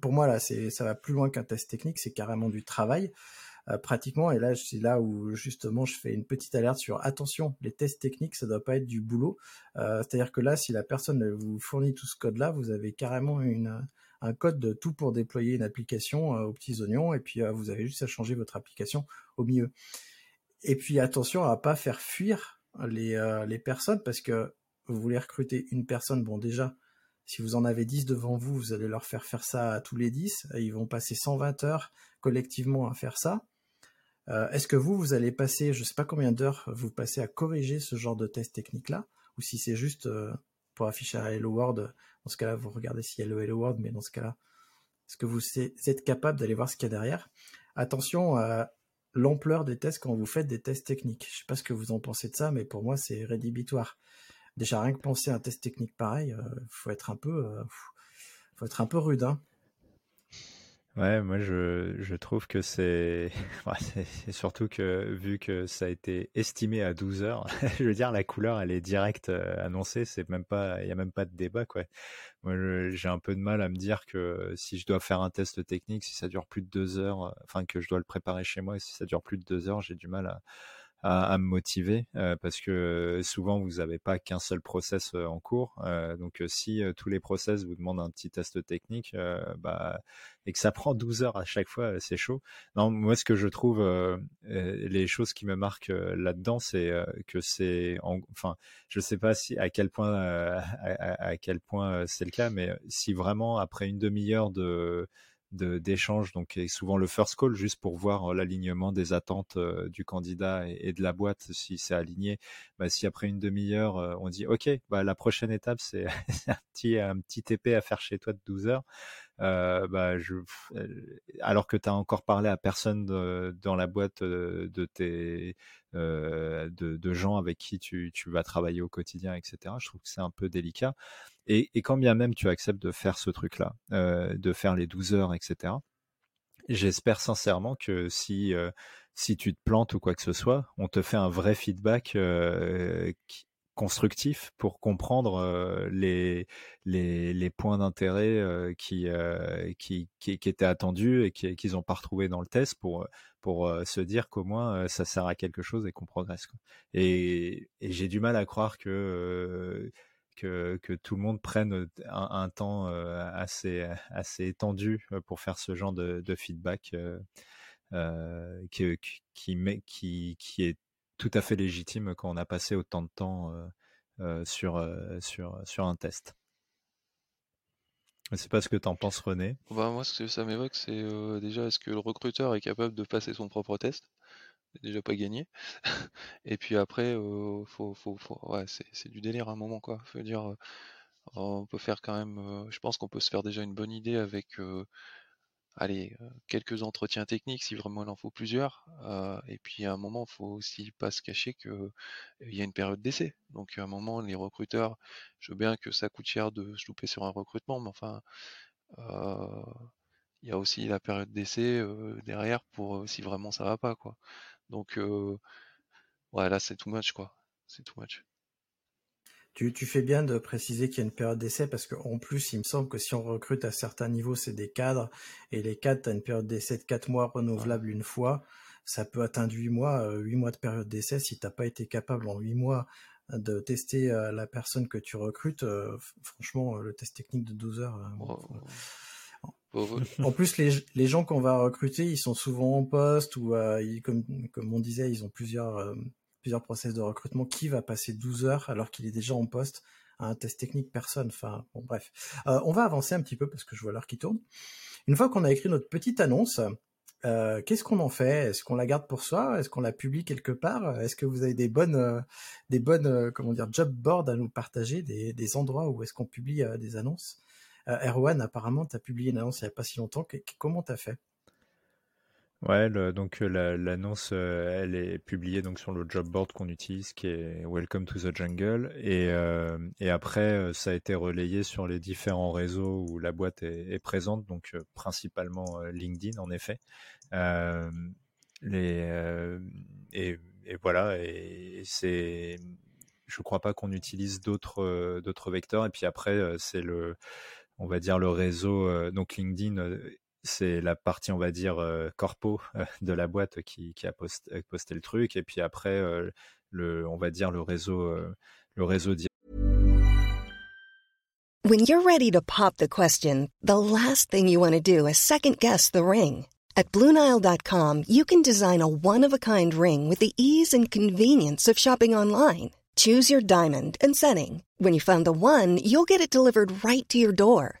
pour moi là, ça va plus loin qu'un test technique, c'est carrément du travail. Euh, pratiquement. Et là, c'est là où justement je fais une petite alerte sur attention, les tests techniques, ça doit pas être du boulot. Euh, c'est-à-dire que là, si la personne vous fournit tout ce code-là, vous avez carrément une, un code de tout pour déployer une application euh, aux petits oignons, et puis vous avez juste à changer votre application au milieu. Et puis attention à pas faire fuir les, les personnes parce que vous voulez recruter une personne, bon déjà, si vous en avez 10 devant vous, vous allez leur faire faire ça à tous les 10. Ils vont passer 120 heures collectivement à faire ça. Euh, est-ce que vous, vous allez passer, je ne sais pas combien d'heures vous passez à corriger ce genre de test technique-là, ou si c'est juste euh, pour afficher un Hello World, dans ce cas-là, vous regardez s'il y a le Hello World, mais dans ce cas-là, est-ce que vous êtes capable d'aller voir ce qu'il y a derrière? Attention à l'ampleur des tests quand vous faites des tests techniques. Je ne sais pas ce que vous en pensez de ça, mais pour moi, c'est rédhibitoire. Déjà, rien que penser à un test technique pareil, il euh, faut être un peu, faut être un peu rude. Hein. Ouais, moi je, je trouve que <laughs> c'est c'est surtout que vu que ça a été estimé à 12 heures, <laughs> je veux dire la couleur elle est directe euh, annoncée, c'est même pas il y a même pas de débat quoi. Moi j'ai un peu de mal à me dire que si je dois faire un test technique, si ça dure plus de deux heures, enfin que je dois le préparer chez moi, si ça dure plus de deux heures, j'ai du mal à, à, me motiver euh, parce que souvent vous n'avez pas qu'un seul process euh, en cours. Euh, donc si tous les process vous demandent un petit test technique, bah, et que ça prend 12 heures à chaque fois, c'est chaud. Non, moi ce que je trouve, les choses qui me marquent là-dedans, c'est que c'est, enfin, je sais pas si à quel point, <laughs> à, quel point c'est le cas, mais si vraiment après une demi-heure de d'échange, donc et souvent le first call juste pour voir euh, l'alignement des attentes euh, du candidat et, de la boîte si c'est aligné. Bah, si après une demi-heure euh, on dit ok, bah, la prochaine étape c'est <laughs> un petit un petit TP à faire chez toi de 12 heures, euh, bah, je, alors que tu as encore parlé à personne dans la boîte de tes de, de, gens avec qui tu, vas travailler au quotidien, etc. Je trouve que c'est un peu délicat. Et, quand bien même tu acceptes de faire ce truc-là, euh, de faire les 12 heures, etc. J'espère sincèrement que si si tu te plantes ou quoi que ce soit, on te fait un vrai feedback constructif pour comprendre les, les, points d'intérêt qui, qui, qui, qui, étaient attendus et qu'ils n'ont pas retrouvés dans le test pour, pour se dire qu'au moins ça sert à quelque chose et qu'on progresse. Et, j'ai du mal à croire que, que, que, tout le monde prenne un, temps assez, assez étendu pour faire ce genre de, de feedback qui, qui, qui, qui est tout à fait légitime quand on a passé autant de temps sur, sur, sur un test. Je sais pas ce que tu en penses, René. Bah, moi, ce que ça m'évoque, c'est déjà est-ce que le recruteur est capable de passer son propre test? Déjà pas gagné. <laughs> Et puis après, faut, faut, faut, ouais, c'est du délire à un moment, quoi. Faut dire, on peut faire quand même. je pense qu'on peut se faire déjà une bonne idée avec allez, quelques entretiens techniques si vraiment il en faut plusieurs. et puis à un moment, il faut aussi pas se cacher qu'il y a une période d'essai. Donc à un moment, les recruteurs, je veux bien que ça coûte cher de se louper sur un recrutement, mais enfin, il y a aussi la période d'essai derrière pour si vraiment ça va pas, quoi. Donc ouais, là c'est too much, quoi. C'est too much. Tu, tu, fais bien de préciser qu'il y a une période d'essai parce qu'en plus, il me semble que si on recrute à certains niveaux, c'est des cadres. Et les cadres, tu as une période d'essai de 4 mois renouvelable une fois. Ça peut atteindre 8 mois, 8 euh, mois de période d'essai. Si tu pas été capable en 8 mois de tester euh, la personne que tu recrutes, euh, franchement, le test technique de 12 heures. En plus, les, les gens qu'on va recruter, ils sont souvent en poste ou comme, comme on disait, ils ont plusieurs plusieurs process de recrutement, qui va passer 12 heures alors qu'il est déjà en poste à un test technique Personne? Enfin, bon, bref. Euh, on va avancer un petit peu parce que je vois l'heure qui tourne. Une fois qu'on a écrit notre petite annonce, euh, qu'est-ce qu'on en fait? Est-ce qu'on la garde pour soi? Est-ce qu'on la publie quelque part? Est-ce que vous avez des bonnes, euh, des bonnes, comment dire, job boards à nous partager, des, des endroits où est-ce qu'on publie des annonces? Erwan, apparemment, tu as publié une annonce il n'y a pas si longtemps. comment tu as fait? Ouais, donc l'annonce, elle est publiée donc sur le job board qu'on utilise, qui est Welcome to the Jungle, et, et après ça a été relayé sur les différents réseaux où la boîte est, présente, donc principalement LinkedIn en effet. les, et, et, voilà, et c'est, je crois pas qu'on utilise d'autres d'autres vecteurs. Et puis après c'est le, on va dire le réseau, donc LinkedIn c'est la partie, on va dire, euh, corpo euh, de la boîte qui, qui a posté, posté, le truc. Et puis après, euh, le, on va dire, le réseau, le réseau When you're ready to pop the question, the last thing you want to do is second guess the ring. At BlueNile.com, you can design a one-of-a-kind ring with the ease and convenience of shopping online. Choose your diamond and setting. When you find the one, you'll get it delivered right to your door.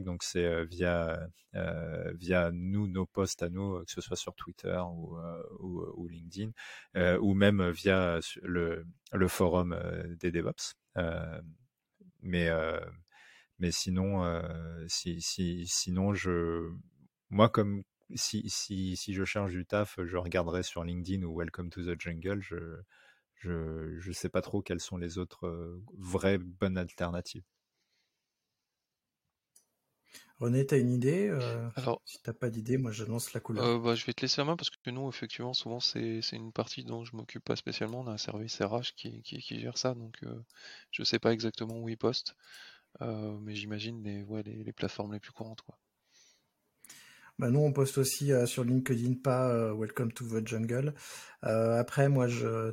Donc, c'est euh, via, euh, via nous, nos posts à nous, euh, que ce soit sur Twitter ou, LinkedIn, ou même via le, forum des DevOps. mais, mais sinon, si, si, sinon, je, moi, comme si, si, si je cherche du taf, je regarderai sur LinkedIn ou Welcome to the Jungle. Je je je sais pas trop quelles sont les autres vraies bonnes alternatives. René, tu as une idée euh, Alors, Si t'as pas d'idée, moi j'annonce la couleur. Euh, bah, je vais te laisser la main parce que nous, effectivement, souvent c'est une partie dont je m'occupe pas spécialement. On a un service RH qui, qui, gère ça, donc euh, je sais pas exactement où ils postent, mais j'imagine les, ouais, les, plateformes les plus courantes. Quoi. Bah, nous, on poste aussi sur LinkedIn, pas Welcome to the Jungle. après, moi, je,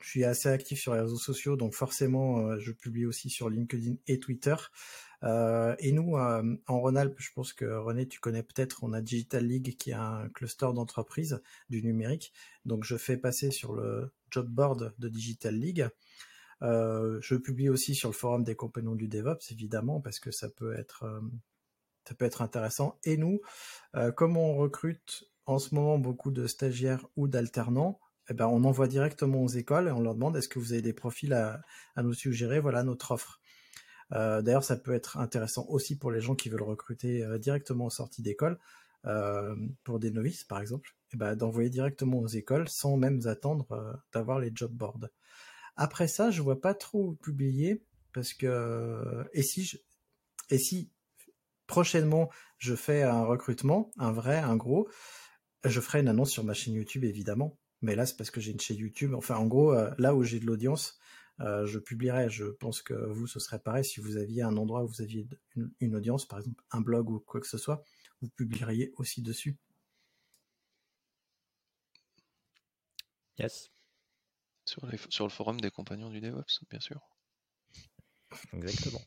je suis assez actif sur les réseaux sociaux, donc forcément, je publie aussi sur LinkedIn et Twitter. Euh, et nous, euh, en Rhône-Alpes, je pense que René, tu connais peut-être, on a Digital League qui est un cluster d'entreprises du numérique. Donc je fais passer sur le job board de Digital League. Euh, je publie aussi sur le forum des compagnons du DevOps, évidemment, parce que ça peut être, intéressant. Et nous, comme on recrute en ce moment beaucoup de stagiaires ou d'alternants, eh ben, on envoie directement aux écoles et on leur demande est-ce que vous avez des profils à nous suggérer? Voilà notre offre. Euh, d'ailleurs, ça peut être intéressant aussi pour les gens qui veulent recruter euh, directement en sortie d'école, euh, pour des novices par exemple, eh ben, d'envoyer directement aux écoles sans même attendre d'avoir les job boards. Après ça, je vois pas trop publier parce que et si et si prochainement je fais un recrutement, un vrai, un gros, je ferai une annonce sur ma chaîne YouTube évidemment. Mais là, c'est parce que j'ai une chaîne YouTube. Enfin, en gros, là où j'ai de l'audience, euh, je publierai. Je pense que vous, ce serait pareil si vous aviez un endroit où vous aviez une, audience, par exemple un blog ou quoi que ce soit, vous publieriez aussi dessus. Yes. Sur, sur le forum des compagnons du DevOps, bien sûr. Exactement.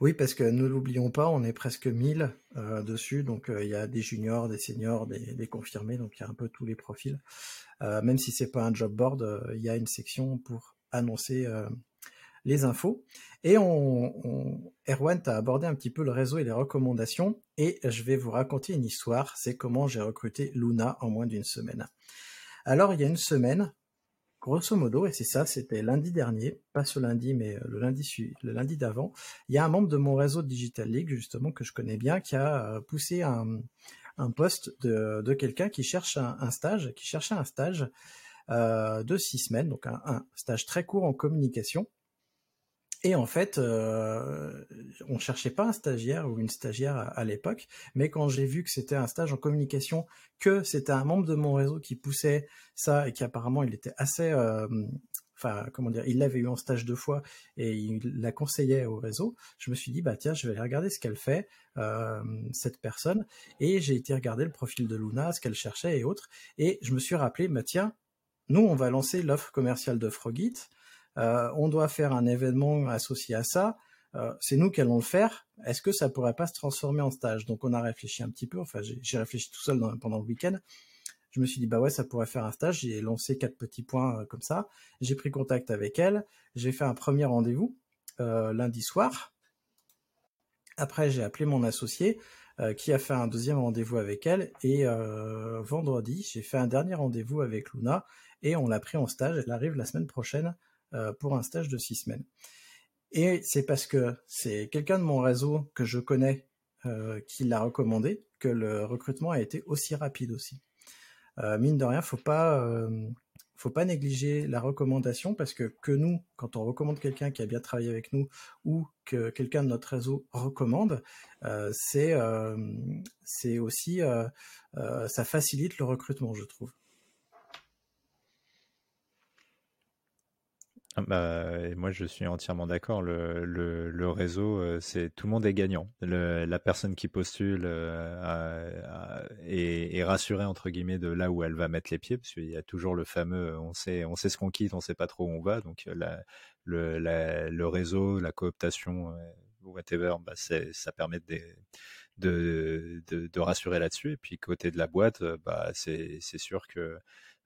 Oui, parce que ne l'oublions pas, on est presque 1000 euh, dessus, donc euh, il y a des juniors, des seniors, des, confirmés, donc il y a un peu tous les profils. Euh, même si c'est pas un job board, il y a une section pour annoncer les infos. Et on, Erwan, tu as abordé un petit peu le réseau et les recommandations, et je vais vous raconter une histoire, c'est comment j'ai recruté Luna en moins d'une semaine. Alors, il y a une semaine, grosso modo, et c'est ça, c'était lundi dernier, pas ce lundi, mais euh, le lundi, le lundi d'avant, il y a un membre de mon réseau Digital League, justement, que je connais bien, qui a euh, poussé un, un poste de, quelqu'un qui cherche un, stage, qui cherchait un stage euh, de six semaines, donc un, stage très court en communication, et en fait, euh, on cherchait pas un stagiaire ou une stagiaire à, l'époque, mais quand j'ai vu que c'était un stage en communication, que c'était un membre de mon réseau qui poussait ça et qu'apparemment il était assez, euh, enfin comment dire, il l'avait eu en stage deux fois et il la conseillait au réseau, je me suis dit bah tiens, je vais aller regarder ce qu'elle fait euh, cette personne. Et j'ai été regarder le profil de Luna, ce qu'elle cherchait et autres, et je me suis rappelé bah tiens, nous on va lancer l'offre commerciale de Frogit on doit faire un événement associé à ça, euh, c'est nous qui allons le faire. Est-ce que ça pourrait pas se transformer en stage? Donc on a réfléchi un petit peu. Enfin, j'ai réfléchi tout seul pendant le week-end. Je me suis dit bah ouais, ça pourrait faire un stage. J'ai lancé quatre petits points euh, comme ça. J'ai pris contact avec elle. J'ai fait un premier rendez-vous lundi soir. Après, j'ai appelé mon associé qui a fait un deuxième rendez-vous avec elle. Et vendredi, j'ai fait un dernier rendez-vous avec Luna et on l'a pris en stage. Elle arrive la semaine prochaine euh, pour un stage de six semaines. Et c'est parce que c'est quelqu'un de mon réseau que je connais euh, qui l'a recommandé que le recrutement a été aussi rapide aussi. Euh, mine de rien, faut pas faut pas négliger la recommandation parce que que nous, quand on recommande quelqu'un qui a bien travaillé avec nous ou que quelqu'un de notre réseau recommande, c'est c'est aussi ça facilite le recrutement, je trouve. Ah bah, moi, je suis entièrement d'accord. Le, réseau, euh, c'est tout le monde est gagnant. La personne qui postule euh, est, rassurée entre guillemets de là où elle va mettre les pieds, parce qu'il y a toujours le fameux, on sait, on sait ce qu'on quitte, on sait pas trop où on va. Donc le, réseau, la cooptation, euh, whatever, bah, ça permet de, rassurer là-dessus. Et puis côté de la boîte, bah, c'est sûr que euh,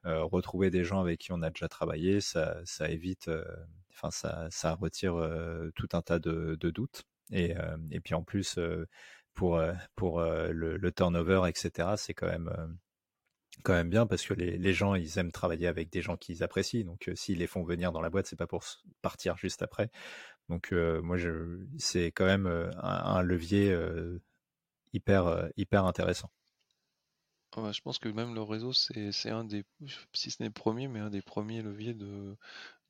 retrouver des gens avec qui on a déjà travaillé, ça, évite, euh, enfin ça, retire euh, tout un tas de, doutes. Et, puis en plus, pour, le, turnover, etc., c'est quand même bien parce que les, gens ils aiment travailler avec des gens qu'ils apprécient donc s'ils les font venir dans la boîte c'est pas pour partir juste après donc moi c'est quand même un, un levier hyper hyper intéressant je pense que même le réseau, c'est un des, si ce n'est le premier, mais un des premiers leviers de,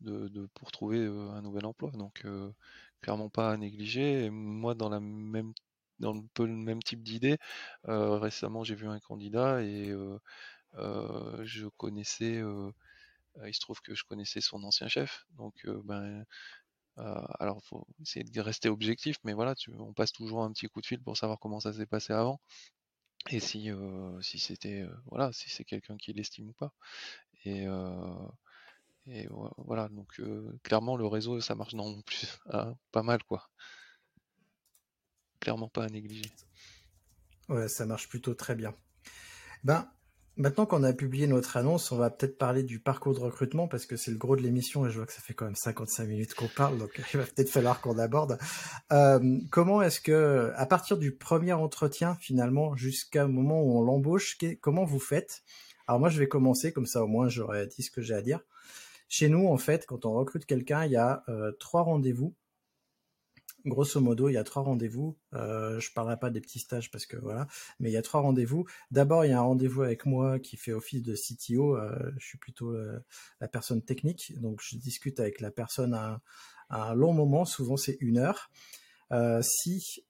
de, pour trouver euh, un nouvel emploi. Donc, euh, clairement pas à négliger. Et moi, dans la même, dans peu le même type d'idée, euh, récemment, j'ai vu un candidat et je connaissais, il se trouve que je connaissais son ancien chef. Donc, ben, alors, faut essayer de rester objectif, mais voilà, tu, on passe toujours un petit coup de fil pour savoir comment ça s'est passé avant et si, si c'était voilà, si c'est quelqu'un qui l'estime ou pas. Et, et voilà, donc clairement le réseau ça marche non plus ah, <laughs> pas mal quoi. clairement pas à négliger. Ouais, ça marche plutôt très bien. Ben, maintenant qu'on a publié notre annonce, on va peut-être parler du parcours de recrutement parce que c'est le gros de l'émission et je vois que ça fait quand même 55 minutes qu'on parle, donc <laughs> il va peut-être falloir qu'on aborde. Euh, comment est-ce que, à partir du premier entretien finalement jusqu'à moment où on l'embauche, comment vous faites? Alors moi, je vais commencer comme ça au moins j'aurais dit ce que j'ai à dire. Chez nous, en fait, quand on recrute quelqu'un, il y a euh, trois rendez-vous grosso modo, il y a trois rendez-vous. Euh, je parlerai pas des petits stages parce que voilà, mais il y a trois rendez-vous. D'abord, il y a un rendez-vous avec moi qui fait office de CTO. Euh, je suis plutôt euh, la personne technique, donc je discute avec la personne à, un long moment. Souvent, c'est une heure. Euh, si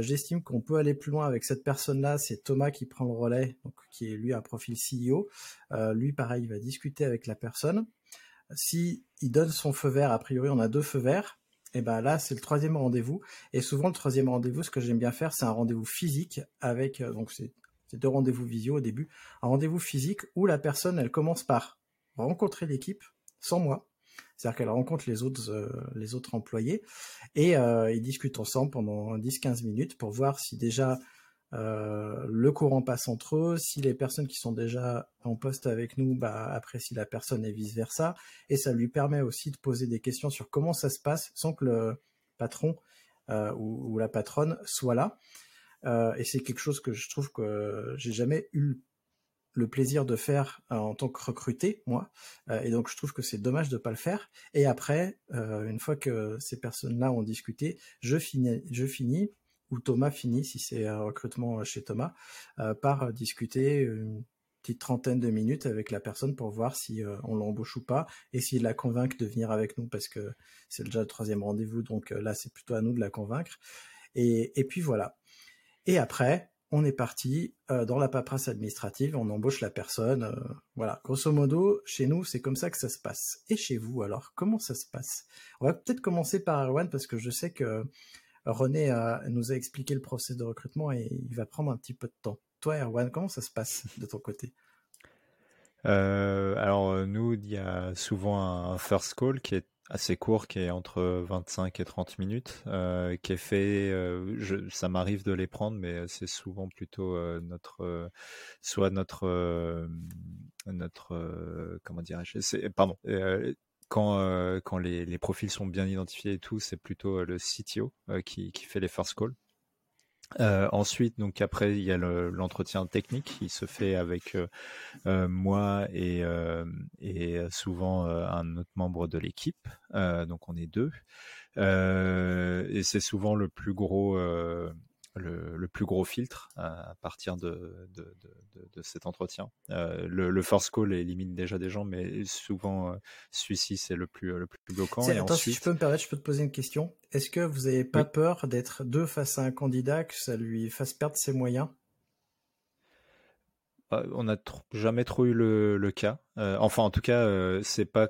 j'estime qu'on peut aller plus loin avec cette personne-là, c'est Thomas qui prend le relais, qui est lui un profil CEO. lui, pareil, il va discuter avec la personne. Si il donne son feu vert, a priori, on a deux feux verts et ben là, c'est le troisième rendez-vous. Et souvent, le troisième rendez-vous, ce que j'aime bien faire, c'est un rendez-vous physique avec, euh, donc c'est deux rendez-vous visio au début, un rendez-vous physique où la personne, elle commence par rencontrer l'équipe sans moi. C'est-à-dire qu'elle rencontre les autres, euh, les autres employés et euh, ils discutent ensemble pendant 10-15 minutes pour voir si déjà euh, le courant passe entre eux. Si les personnes qui sont déjà en poste avec nous bah, apprécient la personne et vice versa, et ça lui permet aussi de poser des questions sur comment ça se passe sans que le patron euh, ou, la patronne soit là. Euh, et c'est quelque chose que je trouve que j'ai jamais eu le plaisir de faire en tant que recruté, moi. et donc, je trouve que c'est dommage de pas le faire. Et après, une fois que ces personnes-là ont discuté, je finis, je finis où Thomas finit, si c'est un recrutement chez Thomas, euh, par discuter une petite trentaine de minutes avec la personne pour voir si euh, on l'embauche ou pas et s'il la convainc de venir avec nous parce que c'est déjà le troisième rendez-vous, donc euh, là c'est plutôt à nous de la convaincre. Et, et puis voilà. Et après, on est parti dans la paperasse administrative, on embauche la personne. voilà, grosso modo, chez nous, c'est comme ça que ça se passe. Et chez vous, alors, comment ça se passe? On va peut-être commencer par Erwan parce que je sais que René nous a expliqué le processus de recrutement et il va prendre un petit peu de temps. Toi, Erwan, comment ça se passe de ton côté? Euh, Alors, euh, nous, il y a souvent un first call qui est assez court, qui est entre 25 et 30 minutes, euh, qui est fait. ça m'arrive de les prendre, mais c'est souvent plutôt notre, soit notre, notre, comment dirais-je, pardon, quand, euh, quand les, les, profils sont bien identifiés et tout, c'est plutôt euh, le CTO euh, qui, qui, fait les first calls. Euh, ensuite, donc après, il y a l'entretien technique qui se fait avec euh, moi et, euh, et souvent un autre membre de l'équipe. donc on est deux. et c'est souvent le plus gros le, plus gros filtre à, partir de, de, de, cet entretien. Euh, le, le, first call limite déjà des gens, mais souvent euh, celui-ci c'est le plus, le plus bloquant. Et attends, si je peux me permettre, je peux te poser une question. Est-ce que vous n'avez pas peur d'être deux face à un candidat, que ça lui fasse perdre ses moyens? Bah, on n'a jamais trop eu le, le cas. Euh, enfin, en tout cas, c'est pas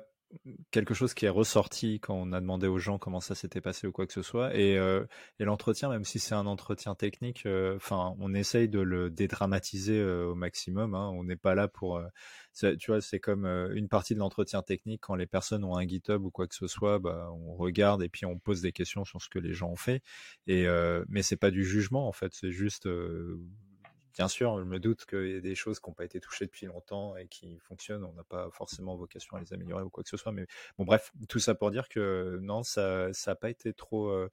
quelque chose qui est ressorti quand on a demandé aux gens comment ça s'était passé ou quoi que ce soit. Et, euh, et l'entretien, même si c'est un entretien technique, euh, enfin, on essaye de le dédramatiser euh, au maximum. Hein. On n'est pas là pour, tu vois, c'est comme une partie de l'entretien technique quand les personnes ont un GitHub ou quoi que ce soit, bah, on regarde et puis on pose des questions sur ce que les gens ont fait. Et mais c'est pas du jugement en fait, c'est juste bien sûr, je me doute qu'il y a des choses qui n'ont pas été touchées depuis longtemps et qui fonctionnent. On n'a pas forcément vocation à les améliorer ou quoi que ce soit. Mais bon, bref, tout ça pour dire que non, ça n'a pas été trop, euh,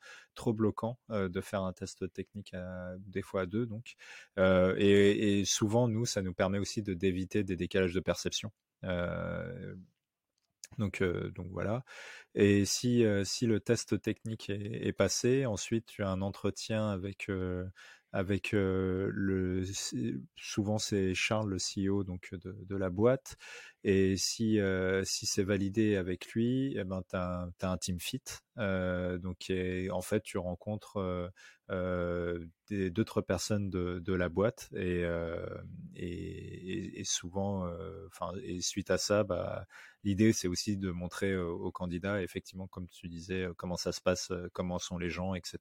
bloquant euh, de faire un test technique des fois à deux. Donc, euh, et, souvent, nous, ça nous permet aussi d'éviter des décalages de perception. Donc, voilà. Et si, le test technique est, passé, ensuite tu as un entretien avec avec le souvent c'est Charles le CEO donc de, de la boîte et si si c'est validé avec lui eh ben t'as as un team fit donc en fait tu rencontres d'autres personnes de, la boîte et, et, et, souvent et suite à ça bah l'idée c'est aussi de montrer aux candidats effectivement comme tu disais comment ça se passe comment sont les gens etc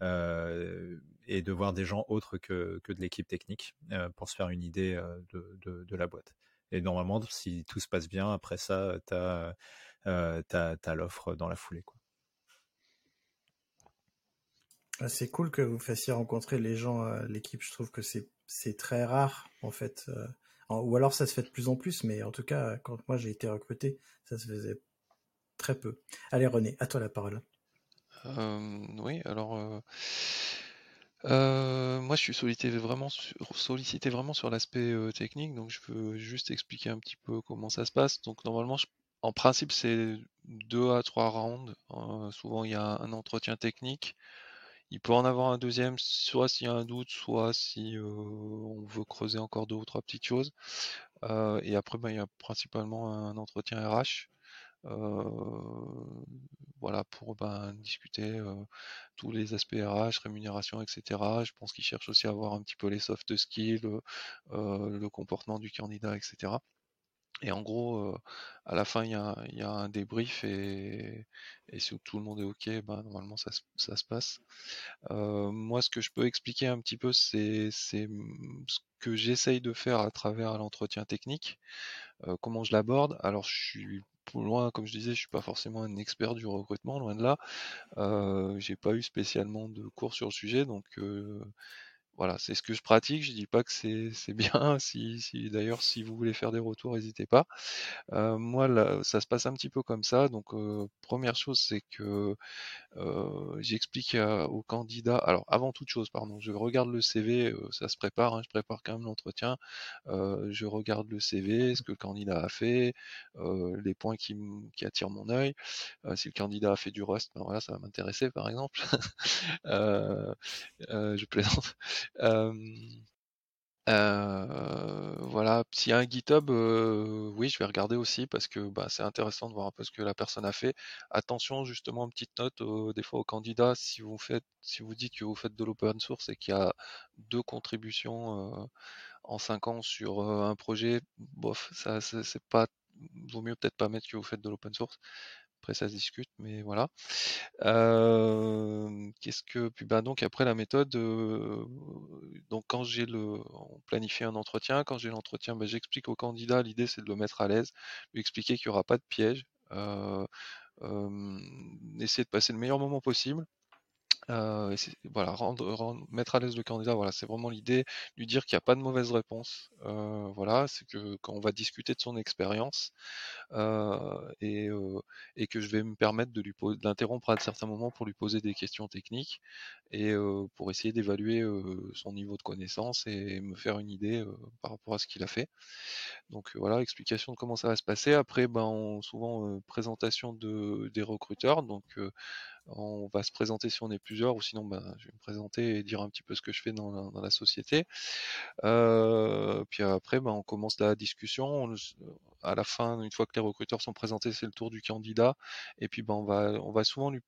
et de voir des gens autres que, que de l'équipe technique pour se faire une idée de, de, la boîte. Et normalement, si tout se passe bien, après ça, tu as, as, l'offre dans la foulée. Quoi. Ah, c'est cool que vous fassiez rencontrer les gens à l'équipe. Je trouve que c'est très rare en fait. Euh, ou alors ça se fait de plus en plus, mais en tout cas, quand moi j'ai été recruté, ça se faisait très peu. Allez René, à toi la parole. Euh, oui, alors euh, moi je suis sollicité vraiment sur, sollicité vraiment sur l'aspect technique, donc je veux juste expliquer un petit peu comment ça se passe. Donc normalement, en principe, c'est deux à trois rounds. souvent, il y a un entretien technique. Il peut en avoir un deuxième, soit s'il y a un doute, soit si on veut creuser encore deux ou trois petites choses. et après, ben, il y a principalement un entretien RH. Voilà, pour ben, discuter tous les aspects RH, rémunération, etc. Je pense qu'ils cherchent aussi à voir un petit peu les soft skills, le comportement du candidat, etc. Et en gros, à la fin, il y a, un débrief et, si tout le monde est OK, ben, normalement ça, se passe. moi, ce que je peux expliquer un petit peu, c'est mmh, ce que j'essaye de faire à travers l'entretien technique, comment je l'aborde. Alors, je suis loin, comme je disais, je suis pas forcément un expert du recrutement, loin de là. j'ai pas eu spécialement de cours sur le sujet, donc voilà, c'est ce que je pratique. Je dis pas que <laughs> c'est bien. Si, si d'ailleurs, si vous voulez faire des retours, n'hésitez pas. Euh, moi, là, ça se passe un petit peu comme ça. Donc, euh, première chose, c'est que euh, j'explique au candidat. Alors, avant toute chose, pardon, je regarde le CV. ça se prépare. Hein, je prépare quand même l'entretien. je regarde le CV, ce que le candidat a fait, les points qui, qui attirent mon œil. si le candidat a fait du Rust, ben voilà, ça va m'intéresser, par exemple. <laughs> je plaisante. Voilà, s'il y a un GitHub, oui, je vais regarder aussi parce que bah, c'est intéressant de voir un peu ce que la personne a fait. Attention, justement, une petite note des fois aux candidats, si vous faites, si vous dites que vous faites de l'open source et qu'il y a deux contributions en cinq ans sur un projet, bof, ça c'est pas, vaut mieux peut-être pas mettre que vous faites de l'open source. Après, ça se discute, mais voilà. Qu'est-ce que puis ben donc après la méthode, donc quand j'ai le, on un entretien. Quand j'ai l'entretien, ben, j'explique au candidat. L'idée c'est de le mettre à l'aise, lui expliquer qu'il n'y aura pas de piège. essayer de passer le meilleur moment possible. Euh, voilà, rendre, mettre à l'aise le candidat, voilà, c'est vraiment l'idée, lui dire qu'il n'y a pas de mauvaise réponse. Euh, voilà, c'est que quand on va discuter de son expérience euh, et, et, que je vais me permettre de lui d'interrompre à certains moments pour lui poser des questions techniques et pour essayer d'évaluer son niveau de connaissance et me faire une idée par rapport à ce qu'il a fait. Donc voilà, explication de comment ça va se passer. Après, ben, souvent présentation de, des recruteurs. Donc on va se présenter si on est plusieurs, ou sinon ben, je vais me présenter et dire un petit peu ce que je fais dans la, société. Euh, puis après, ben, on commence la discussion. à la fin, une fois que les recruteurs sont présentés, c'est le tour du candidat. Et puis ben, on, va, souvent lui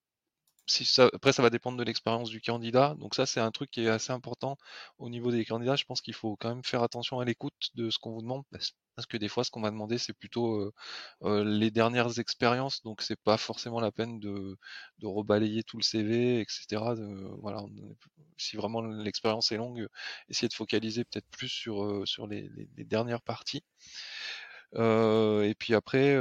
après, ça va dépendre de l'expérience du candidat. Donc ça, c'est un truc qui est assez important au niveau des candidats. Je pense qu'il faut quand même faire attention à l'écoute de ce qu'on vous demande, que des fois, ce qu'on va demander, c'est plutôt euh, euh, les dernières expériences. Donc c'est pas forcément la peine de, de rebalayer tout le CV, etc. voilà, si vraiment l'expérience est longue, essayez de focaliser peut-être plus sur, euh, sur les, les, dernières parties. et puis après,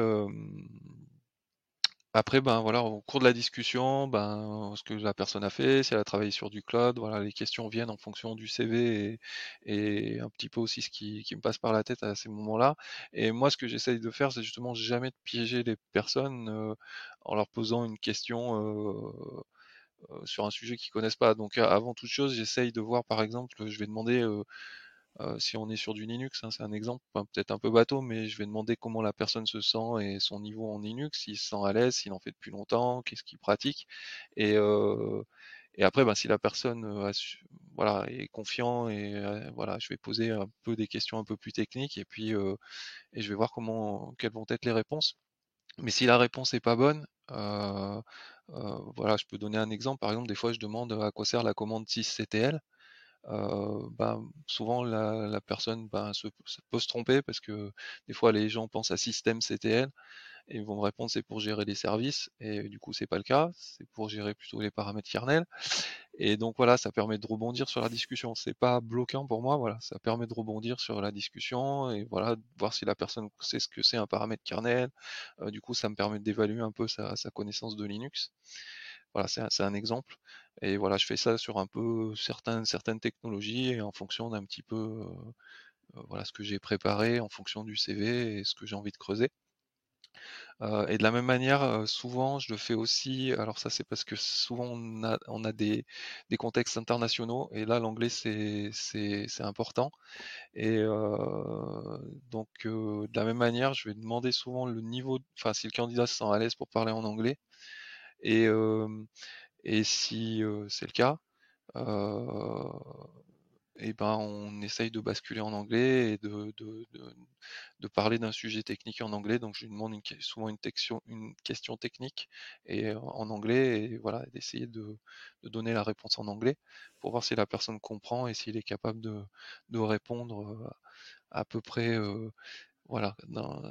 après, ben voilà, au cours de la discussion, ben, ce que la personne a fait, si elle a travaillé sur du cloud, voilà, les questions viennent en fonction du CV et, un petit peu aussi ce qui, me passe par la tête à ces moments-là. Et moi, ce que j'essaye de faire, c'est justement jamais de piéger les personnes euh, en leur posant une question euh, euh, sur un sujet qu'ils connaissent pas. Donc, avant toute chose, j'essaye de voir, par exemple, je vais demander euh, si on est sur du Linux, hein, c'est un exemple peut-être un peu bateau, mais je vais demander comment la personne se sent et son niveau en Linux, s'il se sent à l'aise, s'il en fait depuis longtemps, qu'est-ce qu'il pratique. Et, euh, après, ben, si la personne euh, est confiant je vais poser un peu des questions un peu plus techniques et puis je vais voir quelles vont être les réponses. Mais si la réponse n'est pas bonne, je peux donner un exemple. Par exemple, des fois, je demande à quoi sert la commande 6CTL. Euh, ben, souvent la, personne ben, se, peut se tromper parce que des fois les gens pensent à système CTL et ils vont me répondre c'est pour gérer les services et du coup c'est pas le cas, c'est pour gérer plutôt les paramètres kernel et donc voilà ça permet de rebondir sur la discussion, c'est pas bloquant pour moi, voilà. Ça permet de rebondir sur la discussion et voilà voir si la personne sait ce que c'est un paramètre kernel, euh, du coup ça me permet d'évaluer un peu sa, sa connaissance de Linux. Voilà, c'est un, exemple. Et voilà, je fais ça sur un peu certaines, technologies et en fonction d'un petit peu voilà ce que j'ai préparé, en fonction du CV et ce que j'ai envie de creuser. Euh, et de la même manière, euh, souvent, je le fais aussi. Alors ça, c'est parce que souvent on a, des, contextes internationaux et là, l'anglais c'est important. Et euh, donc de la même manière, je vais demander souvent le niveau, enfin si le candidat se sent à l'aise pour parler en anglais. Et si c'est le cas, ben on essaye de basculer en anglais et de, parler d'un sujet technique en anglais. Donc je lui demande souvent une, question, technique et en anglais et voilà d'essayer de, donner la réponse en anglais pour voir si la personne comprend et s'il est capable de, de répondre à peu près voilà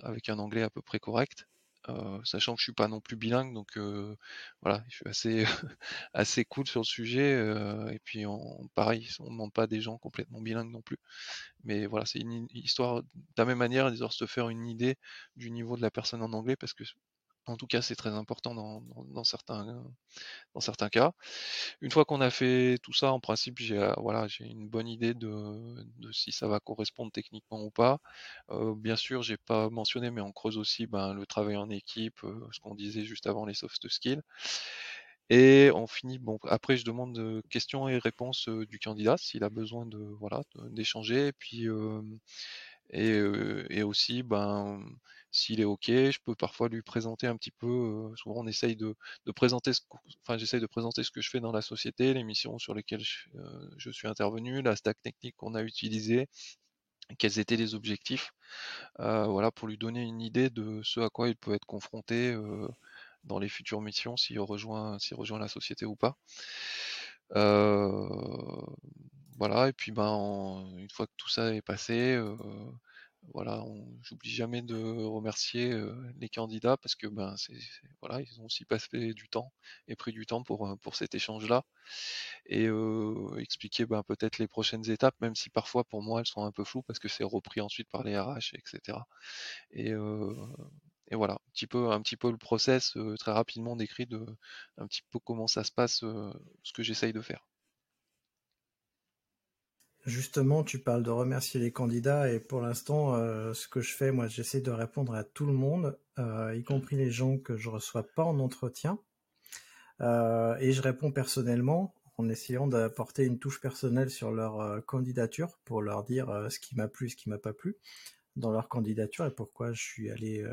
avec un anglais à peu près correct. Euh, sachant que je suis pas non plus bilingue, donc euh, voilà, je suis assez <laughs> assez cool sur le sujet. Euh, et puis on, pareil, on demande pas des gens complètement bilingues non plus. Mais voilà, c'est une histoire de la même manière, de se faire une idée du niveau de la personne en anglais, parce que en tout cas, c'est très important dans, certains, dans certains cas. Une fois qu'on a fait tout ça, en principe, j'ai euh, voilà, j'ai une bonne idée de, si ça va correspondre techniquement ou pas. Euh, bien sûr, j'ai pas mentionné, mais on creuse aussi ben, le travail en équipe, euh, ce qu'on disait juste avant les soft skills. Et on finit, bon, après je demande questions et réponses du candidat s'il a besoin de voilà d'échanger. Et puis et aussi, ben s'il est OK, je peux parfois lui présenter un petit peu. souvent, on essaye de, présenter, ce, j'essaye de présenter ce que je fais dans la société, les missions sur lesquelles je, suis intervenu, la stack technique qu'on a utilisée, quels étaient les objectifs, voilà, pour lui donner une idée de ce à quoi il peut être confronté dans les futures missions s'il rejoint, rejoint la société ou pas. voilà, et puis ben, une fois que tout ça est passé, voilà, j'oublie jamais de remercier les candidats parce que ben c'est voilà, ils ont aussi passé du temps et pris du temps pour pour cet échange-là et expliquer ben peut-être les prochaines étapes, même si parfois pour moi elles sont un peu floues parce que c'est repris ensuite par les RH, etc. Et et voilà, un petit peu un petit peu le process très rapidement décrit de un petit peu comment ça se passe, ce que j'essaye de faire. Justement, tu parles de remercier les candidats et pour l'instant, euh, ce que je fais, moi, j'essaie de répondre à tout le monde, euh, y compris les gens que je reçois pas en entretien. Euh, et je réponds personnellement en essayant d'apporter une touche personnelle sur leur candidature pour leur dire ce qui m'a plu, ce qui m'a pas plu dans leur candidature et pourquoi je suis allé,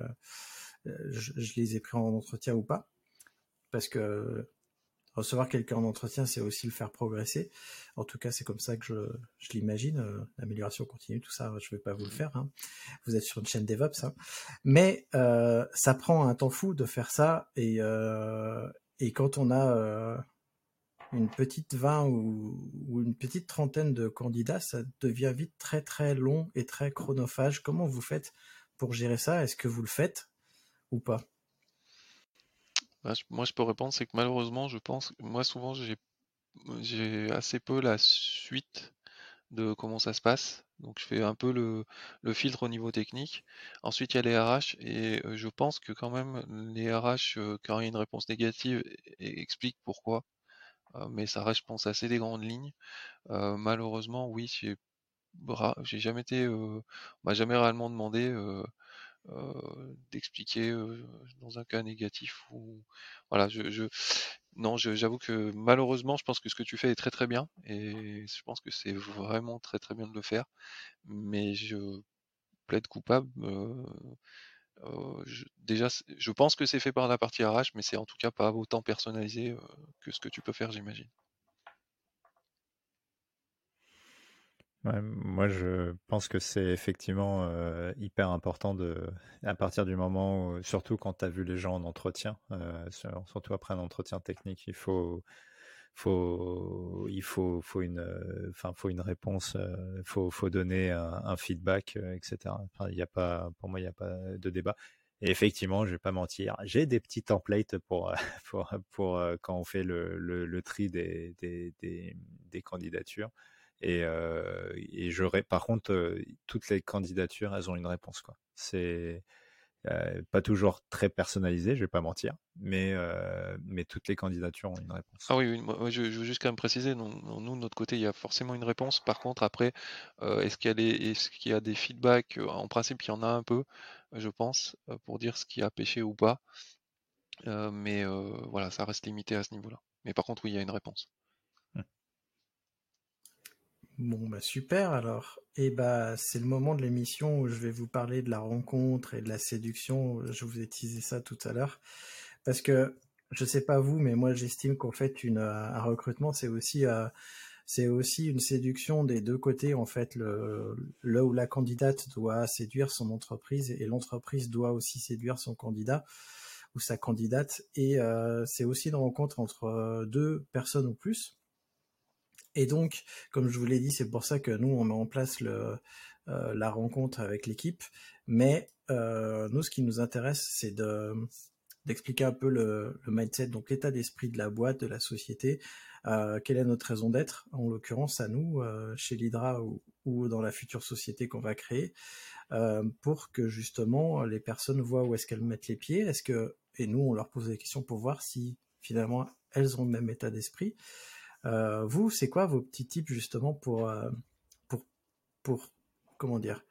je, je, les ai pris en entretien ou pas. Parce que recevoir quelqu'un en entretien, c'est aussi le faire progresser. En tout cas, c'est comme ça que je, je l'imagine. Euh, l'amélioration continue, tout ça, je ne vais pas vous le faire. Hein. Vous êtes sur une chaîne DevOps. Hein. Mais euh, ça prend un temps fou de faire ça. Et, euh, et quand on a une petite vingt ou, ou, une petite trentaine de candidats, ça devient vite très très long et très chronophage. Comment vous faites pour gérer ça? Est-ce que vous le faites ou pas? Bah, moi, je peux répondre, c'est que malheureusement, je pense, moi souvent, j'ai assez peu la suite de comment ça se passe. Donc je fais un peu le, filtre au niveau technique. Ensuite, il y a les RH et euh, je pense que quand même les RH, euh, quand il y a une réponse négative, expliquent pourquoi. Euh, mais ça reste, je pense, assez des grandes lignes. malheureusement, oui, j'ai jamais été, on m'a jamais réellement demandé d'expliquer euh, dans un cas négatif ou voilà je, je non j'avoue que malheureusement je pense que ce que tu fais est très très bien et je pense que c'est vraiment très très bien de le faire. Mais je plaide coupable euh, je, déjà je pense que c'est fait par la partie RH mais c'est en tout cas pas autant personnalisé que ce que tu peux faire j'imagine moi, je pense que c'est effectivement euh, hyper important de, à partir du moment où, surtout quand tu as vu les gens en entretien, euh, surtout après un entretien technique, il faut, faut, il faut, faut une, enfin, faut une réponse, euh, faut, faut donner un, feedback, etc. il y a pas, pour moi, il n'y a pas de débat. Et effectivement, je vais pas mentir, j'ai des petits templates pour, <laughs> pour, pour, quand on fait le, le, tri des, des, des candidatures. Et, par contre, toutes les candidatures, elles ont une réponse, quoi. C'est, pas toujours très personnalisé, je vais pas mentir, mais, mais toutes les candidatures ont une réponse. Ah oui, je, veux juste quand même préciser, nous, nous, de notre côté, il y a forcément une réponse. Par contre, après, est-ce qu'il y, est qu'il y, a des feedbacks? En principe, il y en a un peu, je pense, pour dire ce qui a pêché ou pas. mais voilà, ça reste limité à ce niveau-là. Mais par contre, oui, il y a une réponse. Bon bah super alors. Et bah c'est le moment de l'émission où je vais vous parler de la rencontre et de la séduction. Je vous ai teasé ça tout à l'heure parce que je sais pas vous, mais moi j'estime qu'en fait une, un recrutement c'est aussi euh, c'est aussi une séduction des deux côtés en fait le là où la candidate doit séduire son entreprise et l'entreprise doit aussi séduire son candidat ou sa candidate et euh, c'est aussi une rencontre entre euh, deux personnes ou plus et donc, comme je vous l'ai dit, c'est pour ça que nous, on met en place euh, la rencontre avec l'équipe. Mais euh, nous, ce qui nous intéresse, c'est de d'expliquer un peu le, mindset, donc l'état d'esprit de la boîte, de la société, euh, quelle est notre raison d'être, en l'occurrence à nous, chez l'Hydra ou, ou, dans la future société qu'on va créer, pour que justement les personnes voient où est-ce qu'elles mettent les pieds, est-ce que et nous on leur pose des questions pour voir si finalement elles ont le même état d'esprit. Euh, vous, c'est quoi vos petits tips justement pour, euh, pour, pour, comment dire,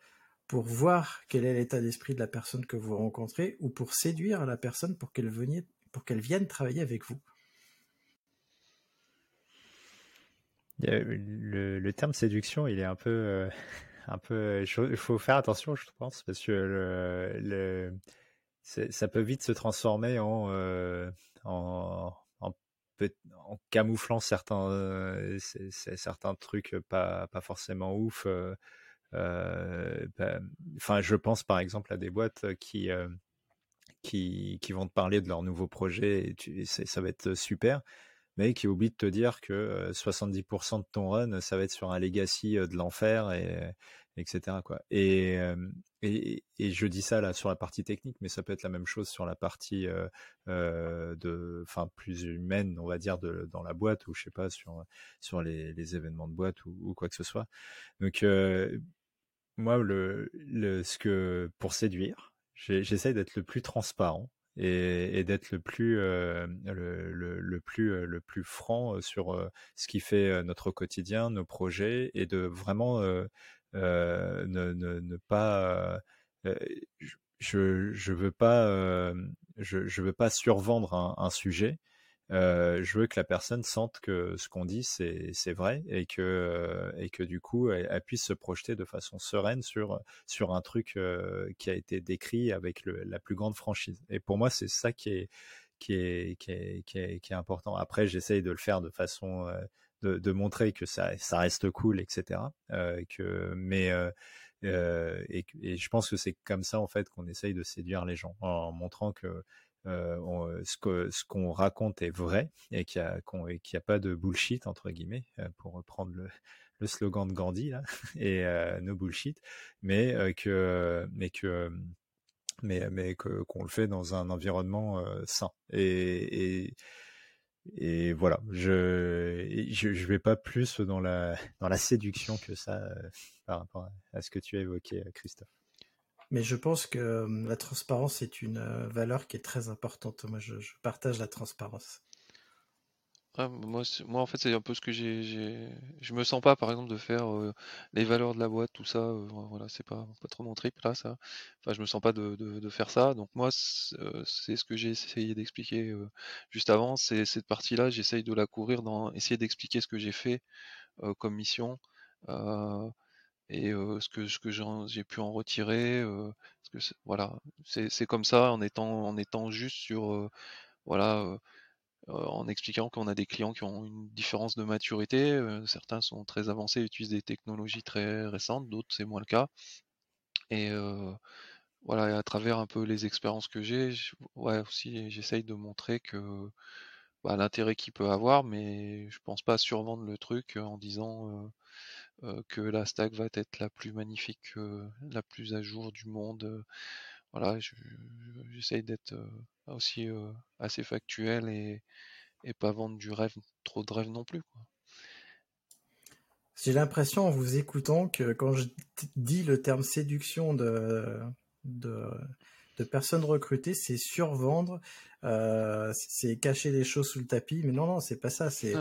pour voir quel est l'état d'esprit de la personne que vous rencontrez ou pour séduire la personne pour qu'elle pour qu'elle vienne travailler avec vous? Le, terme séduction, il est un peu, euh, <laughs> un peu, il faut faire attention, je pense, parce que ça peut vite se transformer en, en, en camouflant certains euh, trucs pas forcément ouf. Euh, euh, bah, je pense par exemple à des boîtes qui qui, qui vont te parler de leur nouveau projet et ça va être super, mais qui oublient de te dire que 70% de ton run, ça va être sur un legacy de l'enfer et, etc. Quoi. Et, et, et, je dis ça là sur la partie technique, mais ça peut être la même chose sur la partie de, enfin plus humaine, on va dire, dans la boîte ou je sais pas sur sur les, événements de boîte ou, quoi que ce soit. Donc moi, le, ce que pour séduire, j'essaye d'être le plus transparent et, d'être le plus le, le, plus le plus franc sur ce qui fait notre quotidien, nos projets et de vraiment ne, ne, ne, pas euh, je je veux pas euh, je, veux pas survendre un, un sujet. Euh, je veux que la personne sente que ce qu'on dit c'est vrai et que et que du coup elle, puisse se projeter de façon sereine sur sur un truc euh, qui a été décrit avec la plus grande franchise. Et pour moi c'est ça qui est qui est qui est qui est, important. Après j'essaye de le faire de façon euh, de, montrer que ça, reste cool, etc. Euh, que, mais euh, euh, et, je pense que c'est comme ça en fait qu'on essaye de séduire les gens en montrant que ce qu'on ce qu'on raconte est vrai et qu'il n'y a, qu a, pas de bullshit entre guillemets pour reprendre le, le slogan de Gandhi là <laughs> et euh, bullshit mais que mais que mais mais que qu'on le fait dans un environnement sain et et voilà, je, je, vais pas plus dans la <laughs> dans la séduction que ça euh, par rapport à ce que tu as évoqué, Christophe. Mais je pense que euh, la transparence est une euh, valeur qui est très importante. Moi, je partage la transparence moi, en fait, c'est un peu ce que j'ai. Je me sens pas, par exemple, de faire les valeurs de la boîte, tout ça. voilà, c'est pas, pas trop mon trip là, ça. Enfin, je me sens pas de, de, faire ça. Donc moi, c'est euh, c'est ce que j'ai essayé d'expliquer juste avant. C'est cette partie-là, j'essaye de la courir dans essayer d'expliquer ce que j'ai fait comme mission euh, et ce que ce que j'ai pu en retirer. que voilà, c'est c'est comme ça en étant en étant juste sur voilà. En expliquant qu'on a des clients qui ont une différence de maturité. Euh, certains sont très avancés, utilisent des technologies très récentes, d'autres c'est moins le cas. Et euh, voilà, et à travers un peu les expériences que j'ai, ouais aussi j'essaye de montrer que bah, l'intérêt qu'il peut avoir, mais je pense pas survendre le truc en disant euh, euh, que la stack va être la plus magnifique, euh, la plus à jour du monde. Voilà, j'essaye d'être aussi assez factuel et, et pas vendre du rêve, trop de rêve non plus. J'ai l'impression en vous écoutant que quand je dis le terme séduction de, de de personnes recrutées, c'est survendre, euh, c'est cacher les choses sous le tapis. Mais non, non, c'est pas ça. C'est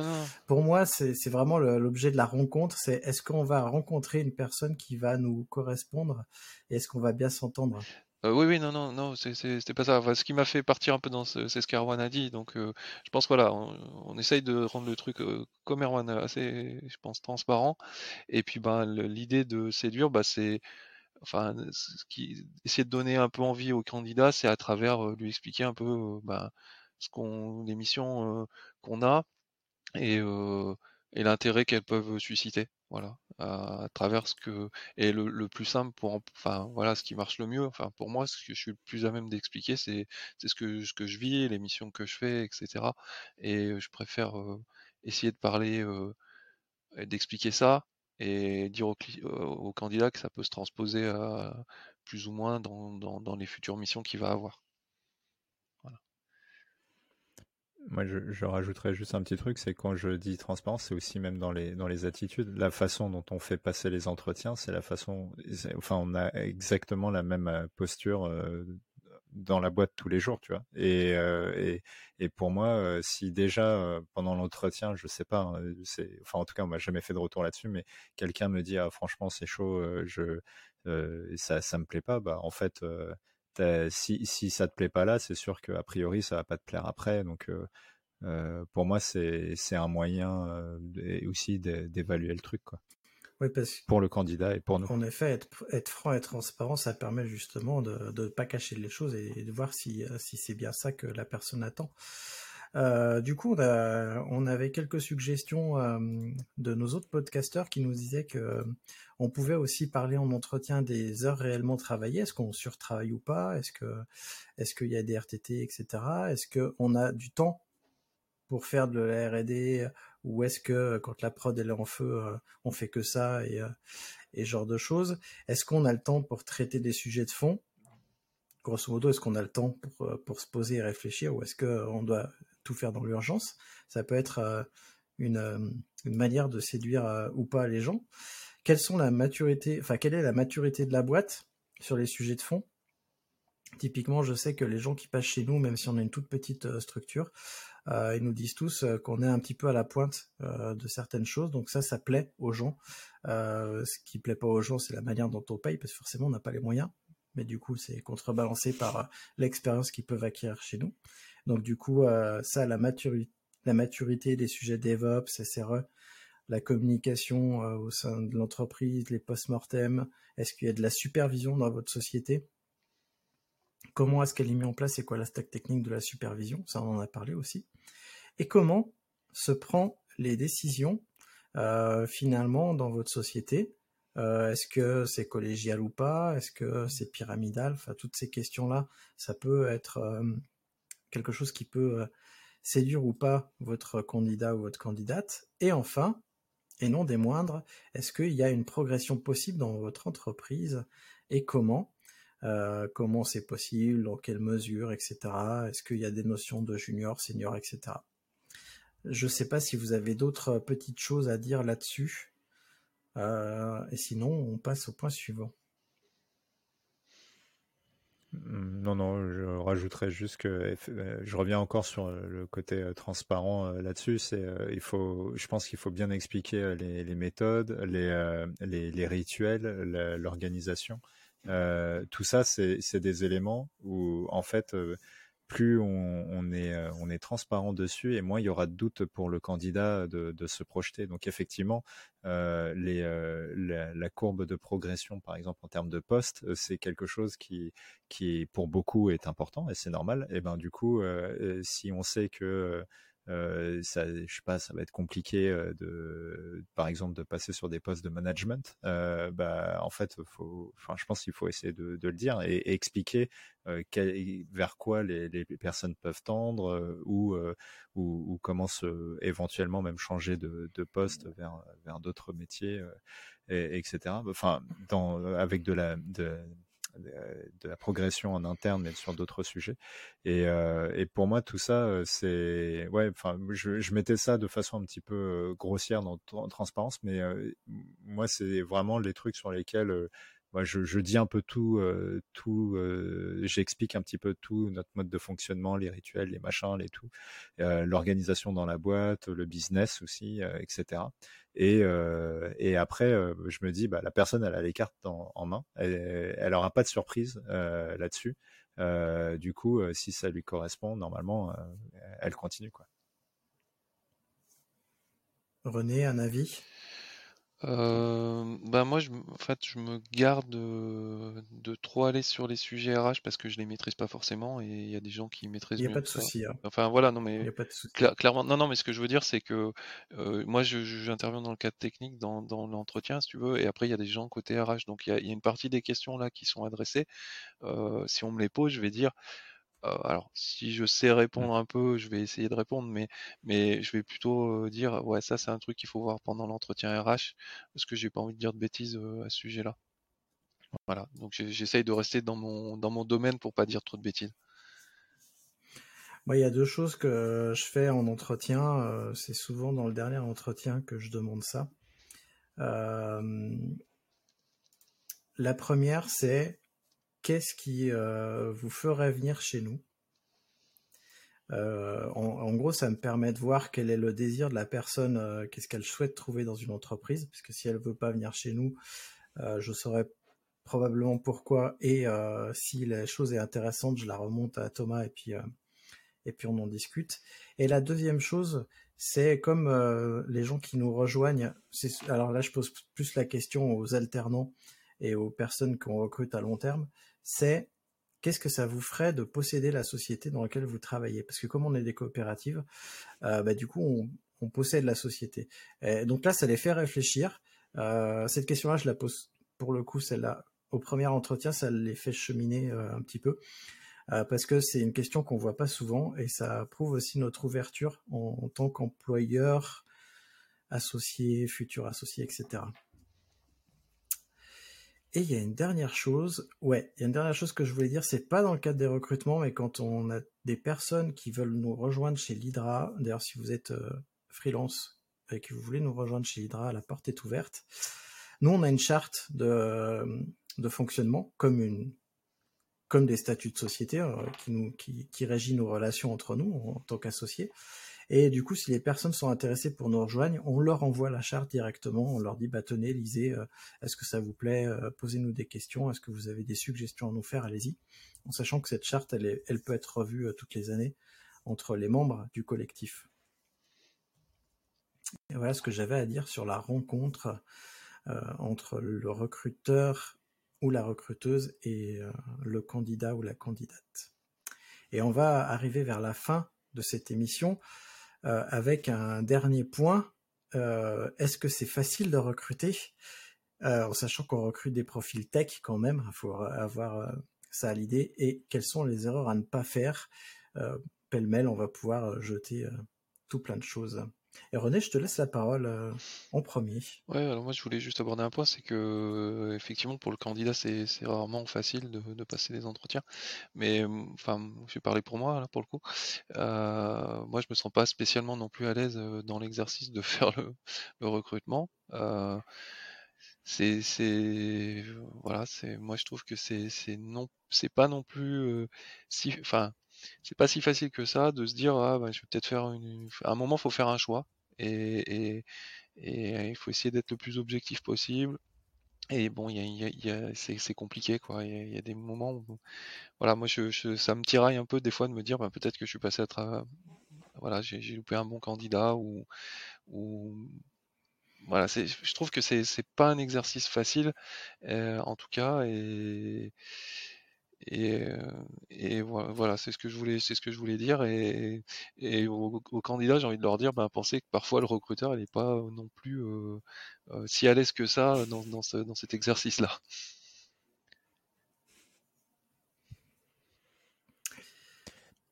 pour moi, c'est vraiment l'objet de la rencontre. C'est est-ce qu'on va rencontrer une personne qui va nous correspondre et est-ce qu'on va bien s'entendre? Euh, oui, oui, non, non, non, c'était pas ça. ce qui m'a fait partir un peu dans ce, c'est ce qu'Erwan a dit. Donc, euh, je pense voilà, on, essaye de rendre le truc comme Erwan assez, je pense, transparent. Et puis, ben, l'idée de séduire, bah, c'est enfin, ce qui, essayer de donner un peu envie au candidat, c'est à travers lui expliquer un peu bah, ce qu'on, les missions qu'on a et, et l'intérêt qu'elles peuvent susciter. Voilà, à, travers ce que et le, plus simple pour, enfin voilà, ce qui marche le mieux. Enfin pour moi, ce que je suis le plus à même d'expliquer, c'est c'est ce que ce que je vis, les missions que je fais, etc. Et je préfère essayer de parler, d'expliquer ça et dire au, candidat que ça peut se transposer plus ou moins dans, les futures missions qu'il va avoir. Moi, je, rajouterais juste un petit truc, c'est quand je dis transparence, c'est aussi même dans les dans les attitudes, la façon dont on fait passer les entretiens, c'est la façon, enfin, on a exactement la même euh, posture euh, dans la boîte tous les jours, tu vois. Et, euh, et, pour moi, si déjà pendant l'entretien, je sais pas, hein, enfin en tout cas, on m'a jamais fait de retour là-dessus, mais quelqu'un me dit ah franchement c'est chaud, je ça ça me plaît pas, bah en fait si si ça te plaît pas là, c'est sûr qu'a priori ça va pas te plaire après, donc pour moi c'est un moyen aussi d'évaluer le truc quoi. Oui, parce pour le candidat et pour nous. En effet, être, être franc et transparent, ça permet justement de ne pas cacher les choses et de voir si, euh, si c'est bien ça que la personne attend. Euh, du coup, on, avait quelques suggestions euh, de nos autres podcasteurs qui nous disaient que on pouvait aussi parler en entretien des heures réellement travaillées. Est-ce qu'on surtravaille ou pas? Est-ce que est-ce qu'il y a des RTT, etc. Est-ce qu'on a du temps pour faire de la R&D ou est-ce que euh, quand la prod elle est en feu, euh, on fait que ça et, euh, genre de choses? Est-ce qu'on a le temps pour traiter des sujets de fond? Grosso modo, est-ce qu'on a le temps pour, pour se poser et réfléchir? Ou est-ce qu'on doit tout faire dans l'urgence Ça peut être une, une, manière de séduire ou pas les gens. Quelle est la maturité de la boîte sur les sujets de fond? Typiquement, je sais que les gens qui passent chez nous, même si on a une toute petite structure, euh, ils nous disent tous euh, qu'on est un petit peu à la pointe euh, de certaines choses, donc ça, ça plaît aux gens. ce qui plaît pas aux gens, c'est la manière dont on paye, parce que forcément, on n'a pas les moyens. Mais du coup, c'est contrebalancé par l'expérience qu'ils peuvent acquérir chez nous. Donc du coup, ça, la maturité, des sujets DevOps, SRE, la communication au sein de l'entreprise, les post-mortem, est-ce qu'il y a de la supervision dans votre société? Comment est-ce qu'elle est mise en place et quoi la stack technique de la supervision? Ça, on en a parlé aussi. Et comment se prend les décisions euh, finalement dans votre société? Euh, Est-ce que c'est collégial ou pas? Est-ce que c'est pyramidal? Enfin, toutes ces questions-là, ça peut être euh, quelque chose qui peut séduire ou pas votre candidat ou votre candidate. Et enfin, et non des moindres, est-ce qu'il y a une progression possible dans votre entreprise et comment euh, comment c'est possible, dans quelle mesure, etc. Est-ce qu'il y a des notions de junior, senior, etc. Je ne sais pas si vous avez d'autres petites choses à dire là-dessus. Euh, et sinon, on passe au point suivant. Mmh, non, non, je rajouterais juste que euh, je reviens encore sur le côté transparent là-dessus. Je pense qu'il faut bien expliquer les, méthodes, les, les rituels, l'organisation. Euh, tout ça, c'est des éléments où, en fait, euh, plus on, est, euh, on est transparent dessus et moins il y aura de doute pour le candidat de, se projeter. Donc effectivement, les, la, courbe de progression, par exemple en termes de poste, c'est quelque chose qui, qui pour beaucoup est important et c'est normal. Et ben du coup, si on sait que euh, ça, je sais pas, ça va être compliqué euh, de, par exemple, de passer sur des postes de management. Euh, bah, en fait, faut, enfin, je pense qu'il faut essayer de, de, le dire et, expliquer euh, quel, vers quoi les, les, personnes peuvent tendre euh, ou, ou, ou, comment se, éventuellement même changer de, de poste vers, vers d'autres métiers, et, etc. Enfin, dans, avec de la, de, de la progression en interne, mais sur d'autres sujets. Et, euh, et, pour moi, tout ça, euh, c'est ouais. Enfin, je, je, mettais ça de façon un petit peu euh, grossière dans, transparence, mais moi, c'est vraiment les trucs sur lesquels je, dis un peu tout, tout j'explique un petit peu tout, notre mode de fonctionnement, les rituels, les machins, les tout, l'organisation dans la boîte, le business aussi, etc. Et, et après, je me dis, bah, la personne, elle a les cartes en, main, elle, elle aura pas de surprise là-dessus. du coup, si ça lui correspond, normalement, elle continue. René, un avis? Euh, bah moi, je, en fait, je me garde de, trop aller sur les sujets RH parce que je les maîtrise pas forcément et il y a des gens qui maîtrisent Il n'y a pas de souci. Hein. Enfin voilà, non mais Il a pas de souci. clairement, non non, mais ce que je veux dire, c'est que euh, moi, j'interviens dans le cadre technique, dans, dans l'entretien, si tu veux, et après il y a des gens côté RH, donc il y a, il y a une partie des questions là qui sont adressées. Euh, si on me les pose, je vais dire. Euh, alors, si je sais mmh. répondre un peu, je vais essayer de répondre, mais, mais je vais plutôt dire, ouais, ça c'est un truc qu'il faut voir pendant l'entretien RH, parce que j'ai pas envie de dire de bêtises à ce sujet-là. Voilà, donc j'essaye de rester dans mon, dans mon domaine pour pas dire trop de bêtises. Moi, il y a deux choses que je fais en entretien. c'est souvent dans le dernier entretien que je demande ça. la première, c'est qu'est-ce qui euh, vous ferait venir chez nous? Euh, en, gros, ça me permet de voir quel est le désir de la personne, euh, qu'est-ce qu'elle souhaite trouver dans une entreprise, parce que si elle veut pas venir chez nous, je saurais probablement pourquoi. Et si la chose est intéressante, je la remonte à Thomas et puis et puis on en discute. Et la deuxième chose, c'est comme les gens qui nous rejoignent. Alors là, je pose plus la question aux alternants et aux personnes qu'on recrute à long terme c'est qu'est-ce que ça vous ferait de posséder la société dans laquelle vous travaillez? Parce que comme on est des coopératives, euh, bah, du coup, on, possède la société. donc là, ça les fait réfléchir. Euh, cette question-là, je la pose pour le coup, celle-là, au premier entretien, ça les fait cheminer euh, un petit peu. parce que c'est une question qu'on voit pas souvent et ça prouve aussi notre ouverture en, en tant qu'employeur, associé, futur associé, etc. Et il y a une dernière chose, ouais, il y a une dernière chose que je voulais dire, c'est pas dans le cadre des recrutements, mais quand on a des personnes qui veulent nous rejoindre chez l'Hydra, d'ailleurs si vous êtes euh, freelance et que vous voulez nous rejoindre chez l'Hydra, la porte est ouverte. Nous, on a une charte de, de fonctionnement, comme une comme des statuts de société euh, qui, nous, qui, qui régit nos relations entre nous en tant qu'associés. Et du coup, si les personnes sont intéressées pour nous rejoindre, on leur envoie la charte directement. On leur dit, bah, tenez, lisez, euh, est-ce que ça vous plaît euh, Posez-nous des questions. Est-ce que vous avez des suggestions à nous faire Allez-y. En sachant que cette charte, elle, peut être revue euh, toutes les années entre les membres du collectif. Voilà ce que j'avais à dire sur la rencontre entre le recruteur ou la recruteuse et le candidat ou la candidate. Et on va arriver vers la fin de cette émission. Euh, avec un dernier point. Euh, est-ce que c'est facile de recruter? Euh, en sachant qu'on recrute des profils tech quand même, il faut avoir ça à l'idée, et quelles sont les erreurs à ne pas faire? Pêle-mêle, on va pouvoir jeter tout plein de choses. Et René, je te laisse la parole euh, en premier. Ouais, alors moi je voulais juste aborder un point, c'est que euh, effectivement pour le candidat c'est rarement facile de, passer des entretiens, mais euh, enfin je vais parler pour moi là pour le coup. moi je me sens pas spécialement non plus à l'aise dans l'exercice de <laughs> faire le, recrutement. c'est voilà, moi je trouve que c'est non c'est pas non plus si enfin c'est pas si facile que ça de se dire ah bah, je vais peut-être faire une à un moment faut faire un choix et, et, il faut essayer d'être le plus objectif possible et bon y a, y a, c'est compliqué quoi. Il y, a, des moments où voilà moi je, ça me tiraille un peu des fois de me dire bah, peut-être que je suis passé à travers voilà j'ai loupé un bon candidat ou, ou voilà je trouve que c'est pas un exercice facile euh, en tout cas et et, voilà, c'est ce que je voulais, c'est ce que je voulais dire. Et, aux, candidats, j'ai envie de leur dire, ben, pensez que parfois le recruteur, n'est pas non plus si à l'aise que ça dans cet exercice-là.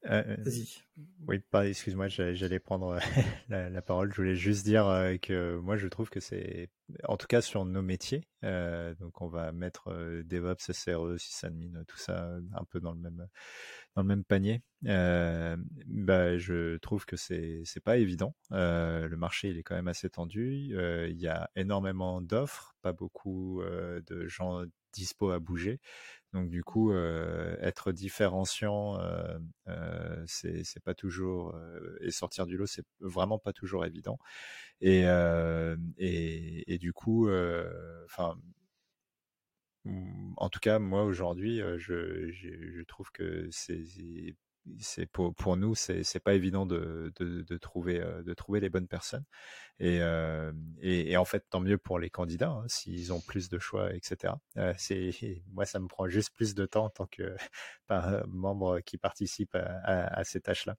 Euh, Vas-y. Oui, excuse-moi, j'allais prendre <laughs> la, parole. Je voulais juste dire que moi, je trouve que c'est, en tout cas sur nos métiers, donc on va mettre DevOps, SRE, sysadmin, tout ça un peu dans le même dans le même panier. bah, je trouve que c'est c'est pas évident. le marché il est quand même assez tendu. Il y a énormément d'offres, pas beaucoup de gens dispo à bouger. Donc du coup, euh, être différenciant, euh, euh, c'est pas toujours et sortir du lot, c'est vraiment pas toujours évident. Et et, et, du coup, enfin. en tout cas, moi aujourd'hui, je, je, trouve que c'est c'est pour, pour nous c'est c'est pas évident de, de, de, trouver de trouver les bonnes personnes. Et, et, et en fait tant mieux pour les candidats hein, s'ils ont plus de choix etc c'est <laughs> moi ça me prend juste plus de temps en tant que <laughs> membre qui participe à, à, ces tâches là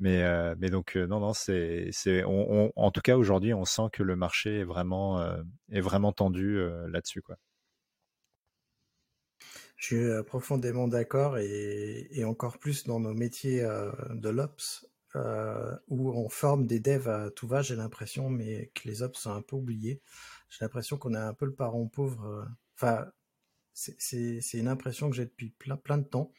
mais mais donc non non c'est c'est on, en tout cas aujourd'hui on sent que le marché est vraiment est vraiment tendu là-dessus quoi je suis euh, profondément d'accord et, encore plus dans nos métiers euh, de l'Ops euh, où on forme des devs à tout va, j'ai l'impression, mais que les Ops sont un peu oubliés. J'ai l'impression qu'on a un peu le parent pauvre. Enfin, c'est une impression que j'ai depuis plein, de temps,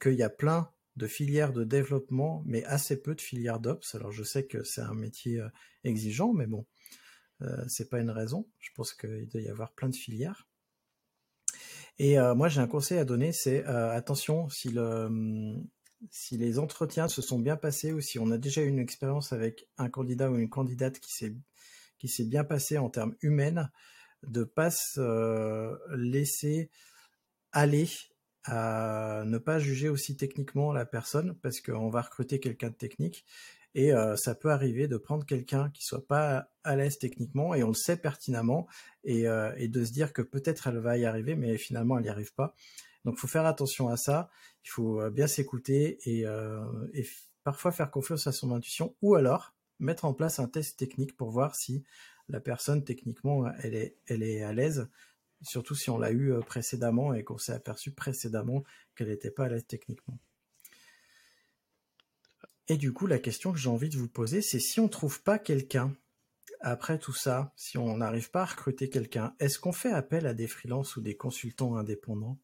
qu'il y a plein de filières de développement, mais assez peu de filières d'Ops. Alors je sais que c'est un métier exigeant, mais bon, c'est pas une raison. Je pense qu'il doit y avoir plein de filières. Et euh, moi, j'ai un conseil à donner, c'est euh, attention, hum, si les entretiens se sont bien passés ou si on a déjà eu une expérience avec un candidat ou une candidate qui s'est bien passé en termes humains, de pas se euh, laisser aller à ne pas juger aussi techniquement la personne parce qu'on va recruter quelqu'un de technique et euh, ça peut arriver de prendre quelqu'un qui soit pas à l'aise techniquement et on le sait pertinemment et, euh, de se dire que peut-être elle va y arriver, mais finalement elle n'y arrive pas. Donc il faut faire attention à ça. Il faut euh, bien s'écouter et, et parfois faire confiance à son intuition ou alors mettre en place un test technique pour voir si la personne techniquement elle est, elle est à l'aise, surtout si on l'a eu précédemment et qu'on s'est aperçu précédemment qu'elle n'était pas à l'aise techniquement. Et du coup, la question que j'ai envie de vous poser, c'est si on trouve pas quelqu'un après tout ça, si on n'arrive pas à recruter quelqu'un, est-ce qu'on fait appel à des freelances ou des consultants indépendants?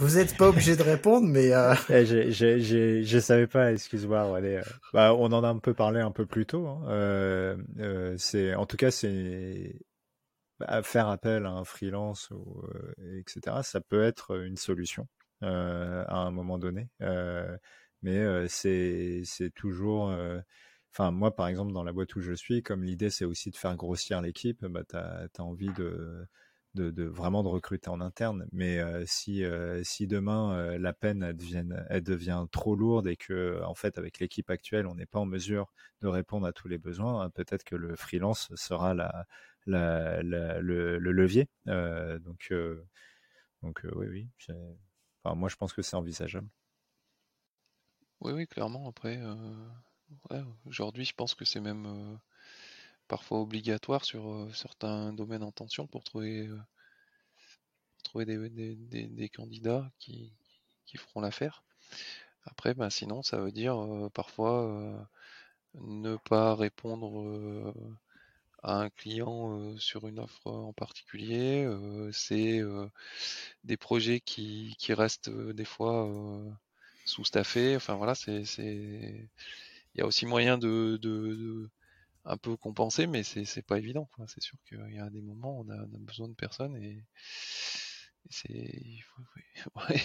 Vous n'êtes pas obligé de répondre, mais euh... <laughs> Eh, je savais pas. Excuse-moi. Euh, bah, on en a un peu parlé un peu plus tôt. Hein. Euh, euh, c'est, en tout cas, c'est bah, faire appel à un freelance ou euh, etc. Ça peut être une solution à un moment donné, mais c'est toujours Enfin, moi, par exemple, dans la boîte où je suis, comme l'idée, c'est aussi de faire grossir l'équipe, bah, tu as, envie de, de, de, vraiment de recruter en interne. Mais si, si demain, la peine, elle devient, elle devient trop lourde et que, en fait, avec l'équipe actuelle, on n'est pas en mesure de répondre à tous les besoins, peut-être que le freelance sera la, le, levier. Euh, donc, euh, donc euh, oui, oui. Enfin, moi, je pense que c'est envisageable. Oui, oui, clairement. Après, aujourd'hui, je pense que c'est même parfois obligatoire sur certains domaines en tension pour trouver, trouver des, candidats qui, qui feront l'affaire. Après, ben, sinon, ça veut dire parfois ne pas répondre à un client sur une offre en particulier. c'est des projets qui, qui restent des fois sous-staffés. Enfin voilà, c'est il y a aussi moyen de, de, un peu compenser, mais c'est pas évident. C'est sûr qu'il y a des moments où on a, besoin de personnes et, c'est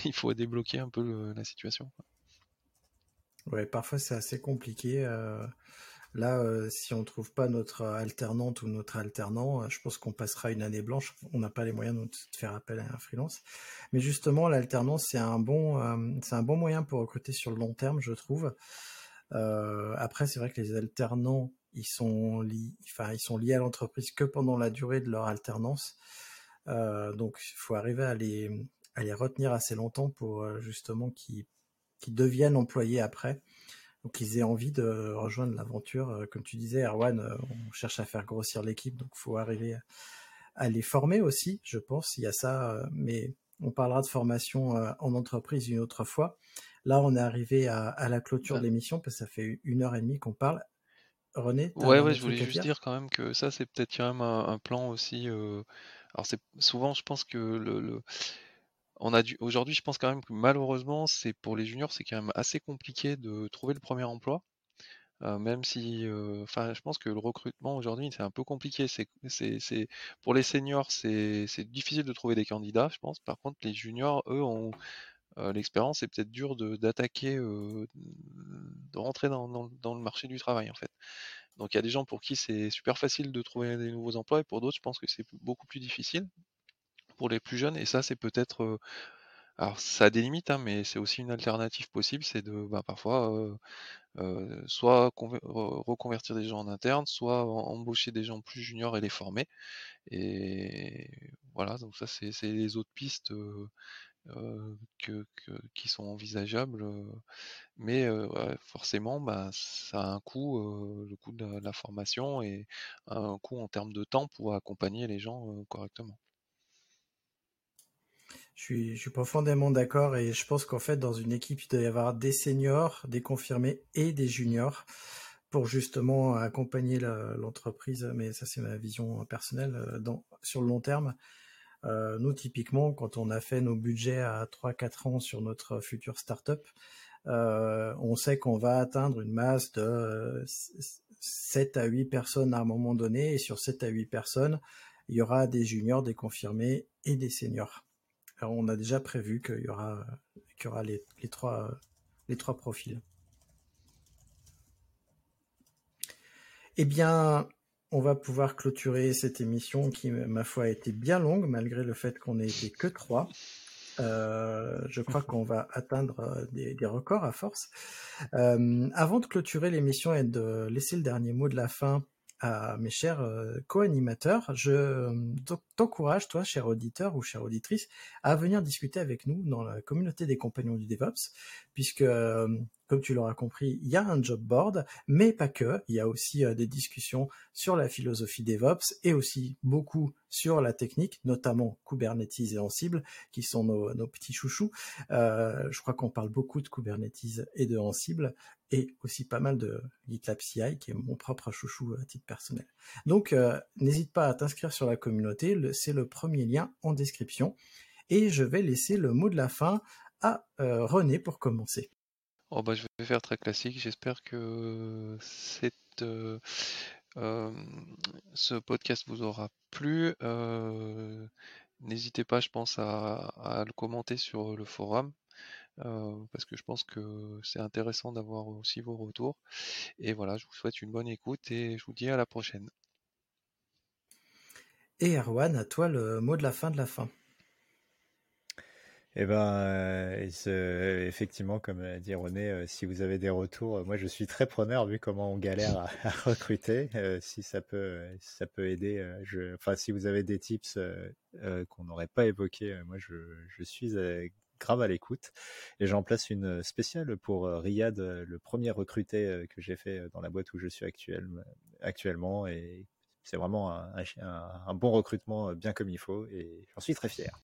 il faut, débloquer un peu la situation. Ouais, parfois c'est assez compliqué. Là, euh, si on trouve pas notre alternante ou notre alternant, euh, je pense qu'on passera une année blanche. On n'a pas les moyens de faire appel à un freelance. Mais justement, l'alternance, c'est un bon, euh, un bon moyen pour recruter sur le long terme, je trouve. après, c'est vrai que les alternants, ils sont liés, enfin, ils sont liés à l'entreprise que pendant la durée de leur alternance. donc, il faut arriver à les, à les retenir assez longtemps pour justement qu'ils deviennent employés après donc qu'ils aient envie de rejoindre l'aventure. Euh, comme tu disais, Erwan, euh, on cherche à faire grossir l'équipe, donc il faut arriver à les former aussi, je pense. Il y a ça, mais on parlera de formation en entreprise une autre fois. Là, on est arrivé à, la clôture de l'émission parce que ça fait une heure et demie qu'on parle. René Ouais, ouais, je voulais juste dire? quand même que ça, c'est peut-être quand même un, plan aussi. Alors, c'est souvent, je pense que le, aujourd'hui, je pense quand même que malheureusement, c'est pour les juniors, c'est quand même assez compliqué de trouver le premier emploi. même si, enfin, je pense que le recrutement aujourd'hui, c'est un peu compliqué. C'est, pour les seniors, c'est, difficile de trouver des candidats, je pense. Par contre, les juniors, eux, ont l'expérience, c'est peut-être dur d'attaquer, de rentrer dans, dans, le marché du travail, en fait. Donc, il y a des gens pour qui c'est super facile de trouver des nouveaux emplois, et pour d'autres, je pense que c'est beaucoup plus difficile pour les plus jeunes. Et ça, c'est peut-être. alors, ça a des limites, hein, mais c'est aussi une alternative possible. C'est de bah, parfois soit reconvertir des gens en interne, soit embaucher des gens plus juniors et les former. Et voilà, donc ça, c'est les autres pistes. que, qui sont envisageables. mais forcément, bah, ça a un coût, le coût de la, formation et un coût en termes de temps pour accompagner les gens correctement. Je suis, je suis profondément d'accord et je pense qu'en fait, dans une équipe, il doit y avoir des seniors, des confirmés et des juniors pour justement accompagner l'entreprise. Mais ça, c'est ma vision personnelle euh, dans, sur le long terme. Euh, nous, typiquement, quand on a fait nos budgets à 3-4 ans sur notre future startup, euh, on sait qu'on va atteindre une masse de 7 à 8 personnes à un moment donné. Et sur 7 à 8 personnes, il y aura des juniors, des confirmés et des seniors on a déjà prévu qu'il y aura, qu'il y aura les, trois, les trois profils. Eh bien, on va pouvoir clôturer cette émission qui, ma foi, a été bien longue, malgré le fait qu'on ait été que trois. Euh, je crois <laughs> qu'on va atteindre euh, des, records à force. Euh, avant de clôturer l'émission et de laisser le dernier mot de la fin mes chers euh, co-animateurs, je euh, t'encourage, toi, cher auditeur ou chère auditrice, à venir discuter avec nous dans la communauté des compagnons du DevOps, puisque euh, tu l'auras compris, il y a un job board, mais pas que. Il y a aussi euh, des discussions sur la philosophie DevOps et aussi beaucoup sur la technique, notamment Kubernetes et Ansible, qui sont nos, petits chouchous. Euh, je crois qu'on parle beaucoup de Kubernetes et de Ansible, et aussi pas mal de GitLab CI, qui est mon propre chouchou à titre personnel. Donc, n'hésite pas à t'inscrire sur la communauté, c'est le premier lien en description. Et je vais laisser le mot de la fin à René pour commencer. Oh bah, je vais faire très classique. J'espère que cette, euh, ce podcast vous aura plu. Euh, n'hésitez pas, je pense, à, le commenter sur le forum. Euh, parce que je pense que c'est intéressant d'avoir aussi vos retours. Et voilà, je vous souhaite une bonne écoute et je vous dis à la prochaine. Et Erwan, à toi le mot de la fin de la fin. Eh ben, euh, effectivement, comme a dit René, euh, si vous avez des retours, euh, moi je suis très preneur vu comment on galère à, <laughs> recruter. si ça peut, ça peut aider. je, enfin, si vous avez des tips qu'on n'aurait pas évoqués, moi je, je suis grave à l'écoute. Et j'en place une spéciale pour Riyad, le premier recruté que j'ai fait dans la boîte où je suis actuel, actuellement. Et c'est vraiment un, un bon recrutement bien comme il faut. Et j'en suis très fier.